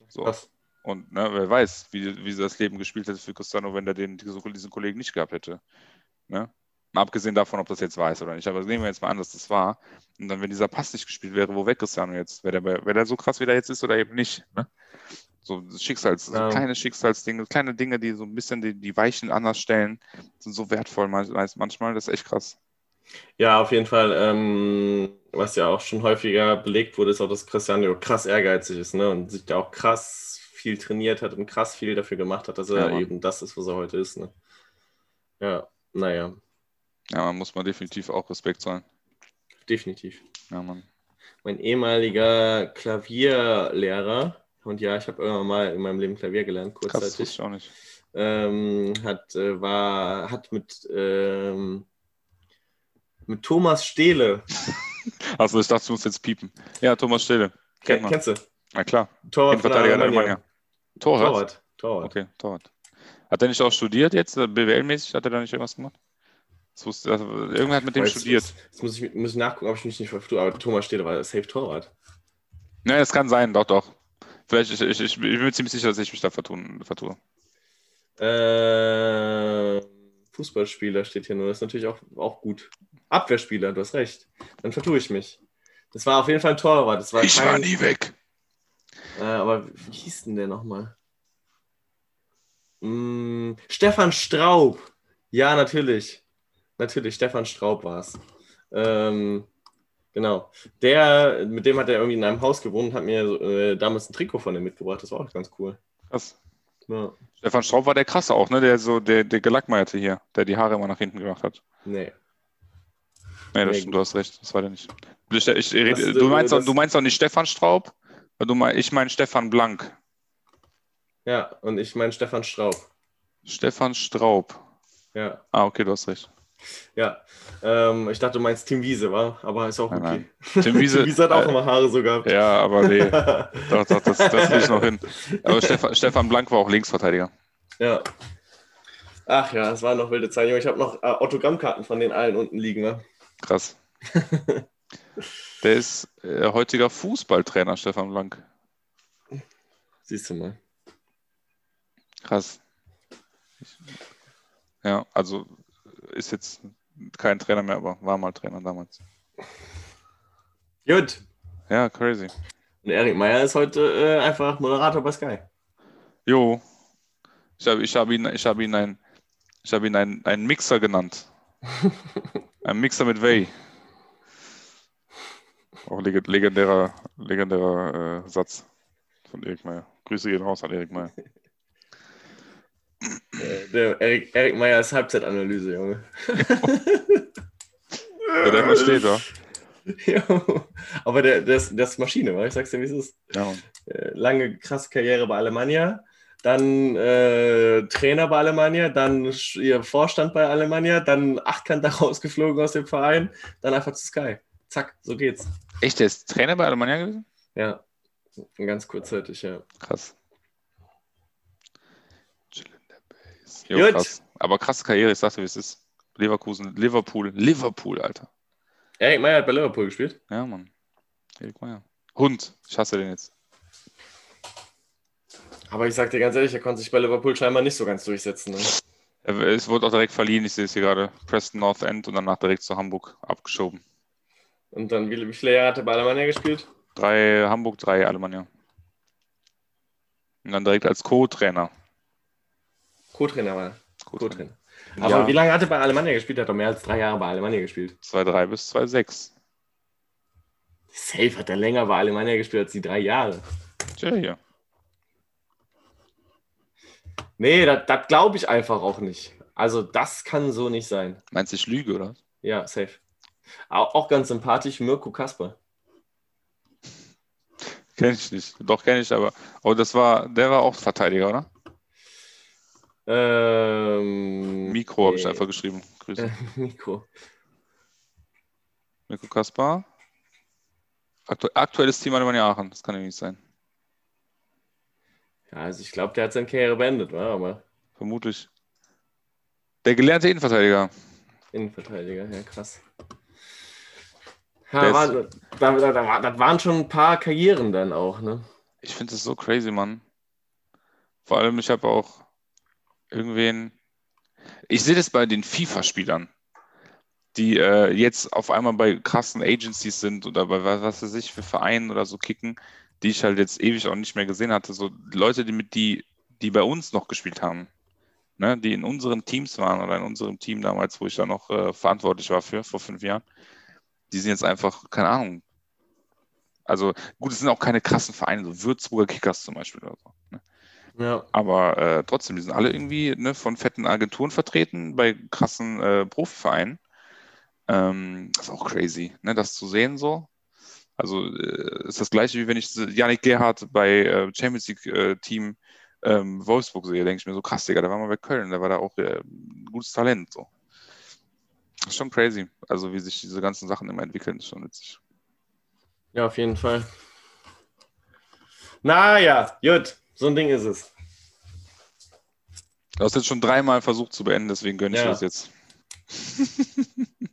So. Was? Und ne, wer weiß, wie, wie das Leben gespielt hätte für Cristiano, wenn er den, diesen Kollegen nicht gehabt hätte. Ne? Mal abgesehen davon, ob das jetzt ist oder nicht. Aber nehmen wir jetzt mal an, dass das war. Und dann, wenn dieser Pass nicht gespielt wäre, wo weg Cristiano jetzt? Wäre der, wär der so krass, wie der jetzt ist oder eben nicht? Ne? So Schicksals, ja. so kleine Schicksalsdinge, kleine Dinge, die so ein bisschen die, die Weichen anders stellen, sind so wertvoll manchmal. Das ist echt krass. Ja, auf jeden Fall. Ähm, was ja auch schon häufiger belegt wurde, ist auch, dass Cristiano krass ehrgeizig ist ne? und sich da auch krass viel trainiert hat und krass viel dafür gemacht hat, dass er ja, eben das ist, was er heute ist. Ne? Ja, naja. Ja, man muss mal definitiv auch Respekt zollen. Definitiv. Ja, Mann. Mein ehemaliger Klavierlehrer, und ja, ich habe irgendwann mal in meinem Leben Klavier gelernt, kurzzeitig. Krass, ich auch nicht. Ähm, hat, äh, war, hat mit, ähm, mit Thomas Stehle. (laughs) Achso, ich dachte, du musst jetzt piepen. Ja, Thomas Stehle. Kennt Kennst du? Na klar. Torwart Verteidiger der. Torwart? Torwart. Torwart. Okay, Torwart. Hat er nicht auch studiert jetzt? BWL-mäßig hat er da nicht irgendwas gemacht? Das wusste, also, irgendwer hat mit dem studiert. Jetzt muss ich, muss ich nachgucken, ob ich mich nicht vertue, aber Thomas Stehle war Safe Torwart. Ne, das kann sein, doch, doch. Vielleicht, ich, ich, ich, bin mir ziemlich sicher, dass ich mich da vertun, vertue. Äh, Fußballspieler steht hier nur. Das ist natürlich auch, auch gut. Abwehrspieler, du hast recht. Dann vertue ich mich. Das war auf jeden Fall ein Torwart. Das war ich kein... war nie weg. Äh, aber wie hieß denn der nochmal? Hm, Stefan Straub. Ja, natürlich. Natürlich, Stefan Straub war es. Ähm, Genau. Der, mit dem hat er irgendwie in einem Haus gewohnt und hat mir äh, damals ein Trikot von ihm mitgebracht. Das war auch ganz cool. Krass. Ja. Stefan Straub war der krasse auch, ne? Der so, der, der Gelackmeierte hier, der die Haare immer nach hinten gemacht hat. Nee. Nee, das nee, stimmt, du hast recht. Das war der nicht. Ich, ich, ich, das, du, meinst das, auch, du meinst auch nicht Stefan Straub? Du mein, ich meine Stefan Blank. Ja, und ich meine Stefan Straub. Stefan Straub. Ja. Ah, okay, du hast recht. Ja, ähm, ich dachte, du meinst Tim Wiese, war, aber ist auch okay. Nein, nein. Tim, Wiese, (laughs) Tim Wiese hat auch äh, immer Haare so gehabt. Ja, aber nee. (laughs) doch, doch, das, das kriege ich noch hin. Aber Stefan, Stefan Blank war auch Linksverteidiger. Ja. Ach ja, es waren noch wilde Zeiten. Ich habe noch äh, Autogrammkarten von den allen unten liegen. Ne? Krass. Der ist äh, heutiger Fußballtrainer, Stefan Blank. Siehst du mal. Krass. Ja, also ist jetzt kein Trainer mehr, aber war mal Trainer damals. Gut. Ja, crazy. Und Erik Meyer ist heute äh, einfach Moderator bei Sky. Jo. Ich habe ich hab ihn, ich hab ihn, ein, ich hab ihn einen, einen Mixer genannt. (laughs) ein Mixer mit Way. Auch legendärer, legendärer äh, Satz von Erik Meyer. Grüße gehen raus an Erik Meyer. (laughs) Der Erik, Erik Meyers Halbzeitanalyse, Junge. ja, der versteht, (laughs) ja. Jo. Aber der, ist, der ist Maschine, weil ich sag's dir, wie es ist. Ja. Äh, lange, krasse Karriere bei Alemannia, dann äh, Trainer bei Alemannia, dann ihr Vorstand bei Alemannia, dann Achtkant da (laughs) rausgeflogen aus dem Verein, dann einfach zu Sky. Zack, so geht's. Echt, der ist Trainer bei Alemannia gewesen? Ja, ganz kurzzeitig, ja. Krass. Jo, krass. Aber krasse Karriere, ich sagte, wie es ist. Leverkusen, Liverpool, Liverpool, Alter. Erik Meyer hat bei Liverpool gespielt? Ja, Mann. Erik Meyer. Hund, ich hasse den jetzt. Aber ich sag dir ganz ehrlich, er konnte sich bei Liverpool scheinbar nicht so ganz durchsetzen. Ne? Es wurde auch direkt verliehen, ich sehe es hier gerade. Preston North End und danach direkt zu Hamburg abgeschoben. Und dann, wie, wie viele Jahre hat er bei Alemannia gespielt? Drei Hamburg, drei Alemannia. Und dann direkt als Co-Trainer. Co-Trainer war Co-Trainer. Aber ja. wie lange hat er bei Alemannia gespielt? Er hat doch mehr als drei Jahre bei Alemannia gespielt. 2,3 bis 2,6. safe hat er länger bei Alemannia gespielt als die drei Jahre. Tja, hier. Nee, das glaube ich einfach auch nicht. Also, das kann so nicht sein. Meinst du, ich lüge, oder? Ja, safe. Auch, auch ganz sympathisch, Mirko Kasper. (laughs) Kenn ich nicht. Doch, kenne ich, aber. Oh, das war, der war auch Verteidiger, oder? Ähm, Mikro habe ich einfach geschrieben. Grüße. (laughs) Mikro. Mirko Kaspar. Aktu aktuelles Team Alemannia Aachen. Das kann ja nicht sein. Ja, also ich glaube, der hat seine Karriere beendet, wa? aber Vermutlich. Der gelernte Innenverteidiger. Innenverteidiger, ja, krass. Ja, ist- war, da, da, da, war- das waren schon ein paar Karrieren dann auch, ne? Ich finde das so crazy, Mann. Vor allem, ich habe auch irgendwen. Ich sehe das bei den FIFA-Spielern, die äh, jetzt auf einmal bei krassen Agencies sind oder bei was, was weiß ich für Vereinen oder so kicken, die ich halt jetzt ewig auch nicht mehr gesehen hatte. So Leute, die mit die, die bei uns noch gespielt haben, ne, die in unseren Teams waren oder in unserem Team damals, wo ich da noch äh, verantwortlich war für, vor fünf Jahren, die sind jetzt einfach, keine Ahnung. Also gut, es sind auch keine krassen Vereine, so Würzburger Kickers zum Beispiel oder so. Ne? Ja. Aber äh, trotzdem, die sind alle irgendwie ne, von fetten Agenturen vertreten, bei krassen äh, Profivereinen. Ähm, das ist auch crazy, ne, das zu sehen so. Also äh, ist das gleiche, wie wenn ich Yannick Gerhardt bei äh, Champions League äh, Team ähm, Wolfsburg sehe, denke ich mir so krass, Digga, der war mal bei Köln, der war da auch äh, gutes Talent. So. Das ist schon crazy. Also wie sich diese ganzen Sachen immer entwickeln, ist schon witzig. ja, auf jeden Fall. Naja, gut, so ein Ding ist es. Du hast jetzt schon dreimal versucht zu beenden, deswegen gönne ich Ja. das jetzt.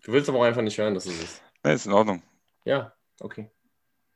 Du willst aber auch einfach nicht hören, dass es ist. (laughs) Ne, ist in Ordnung. Ja, okay.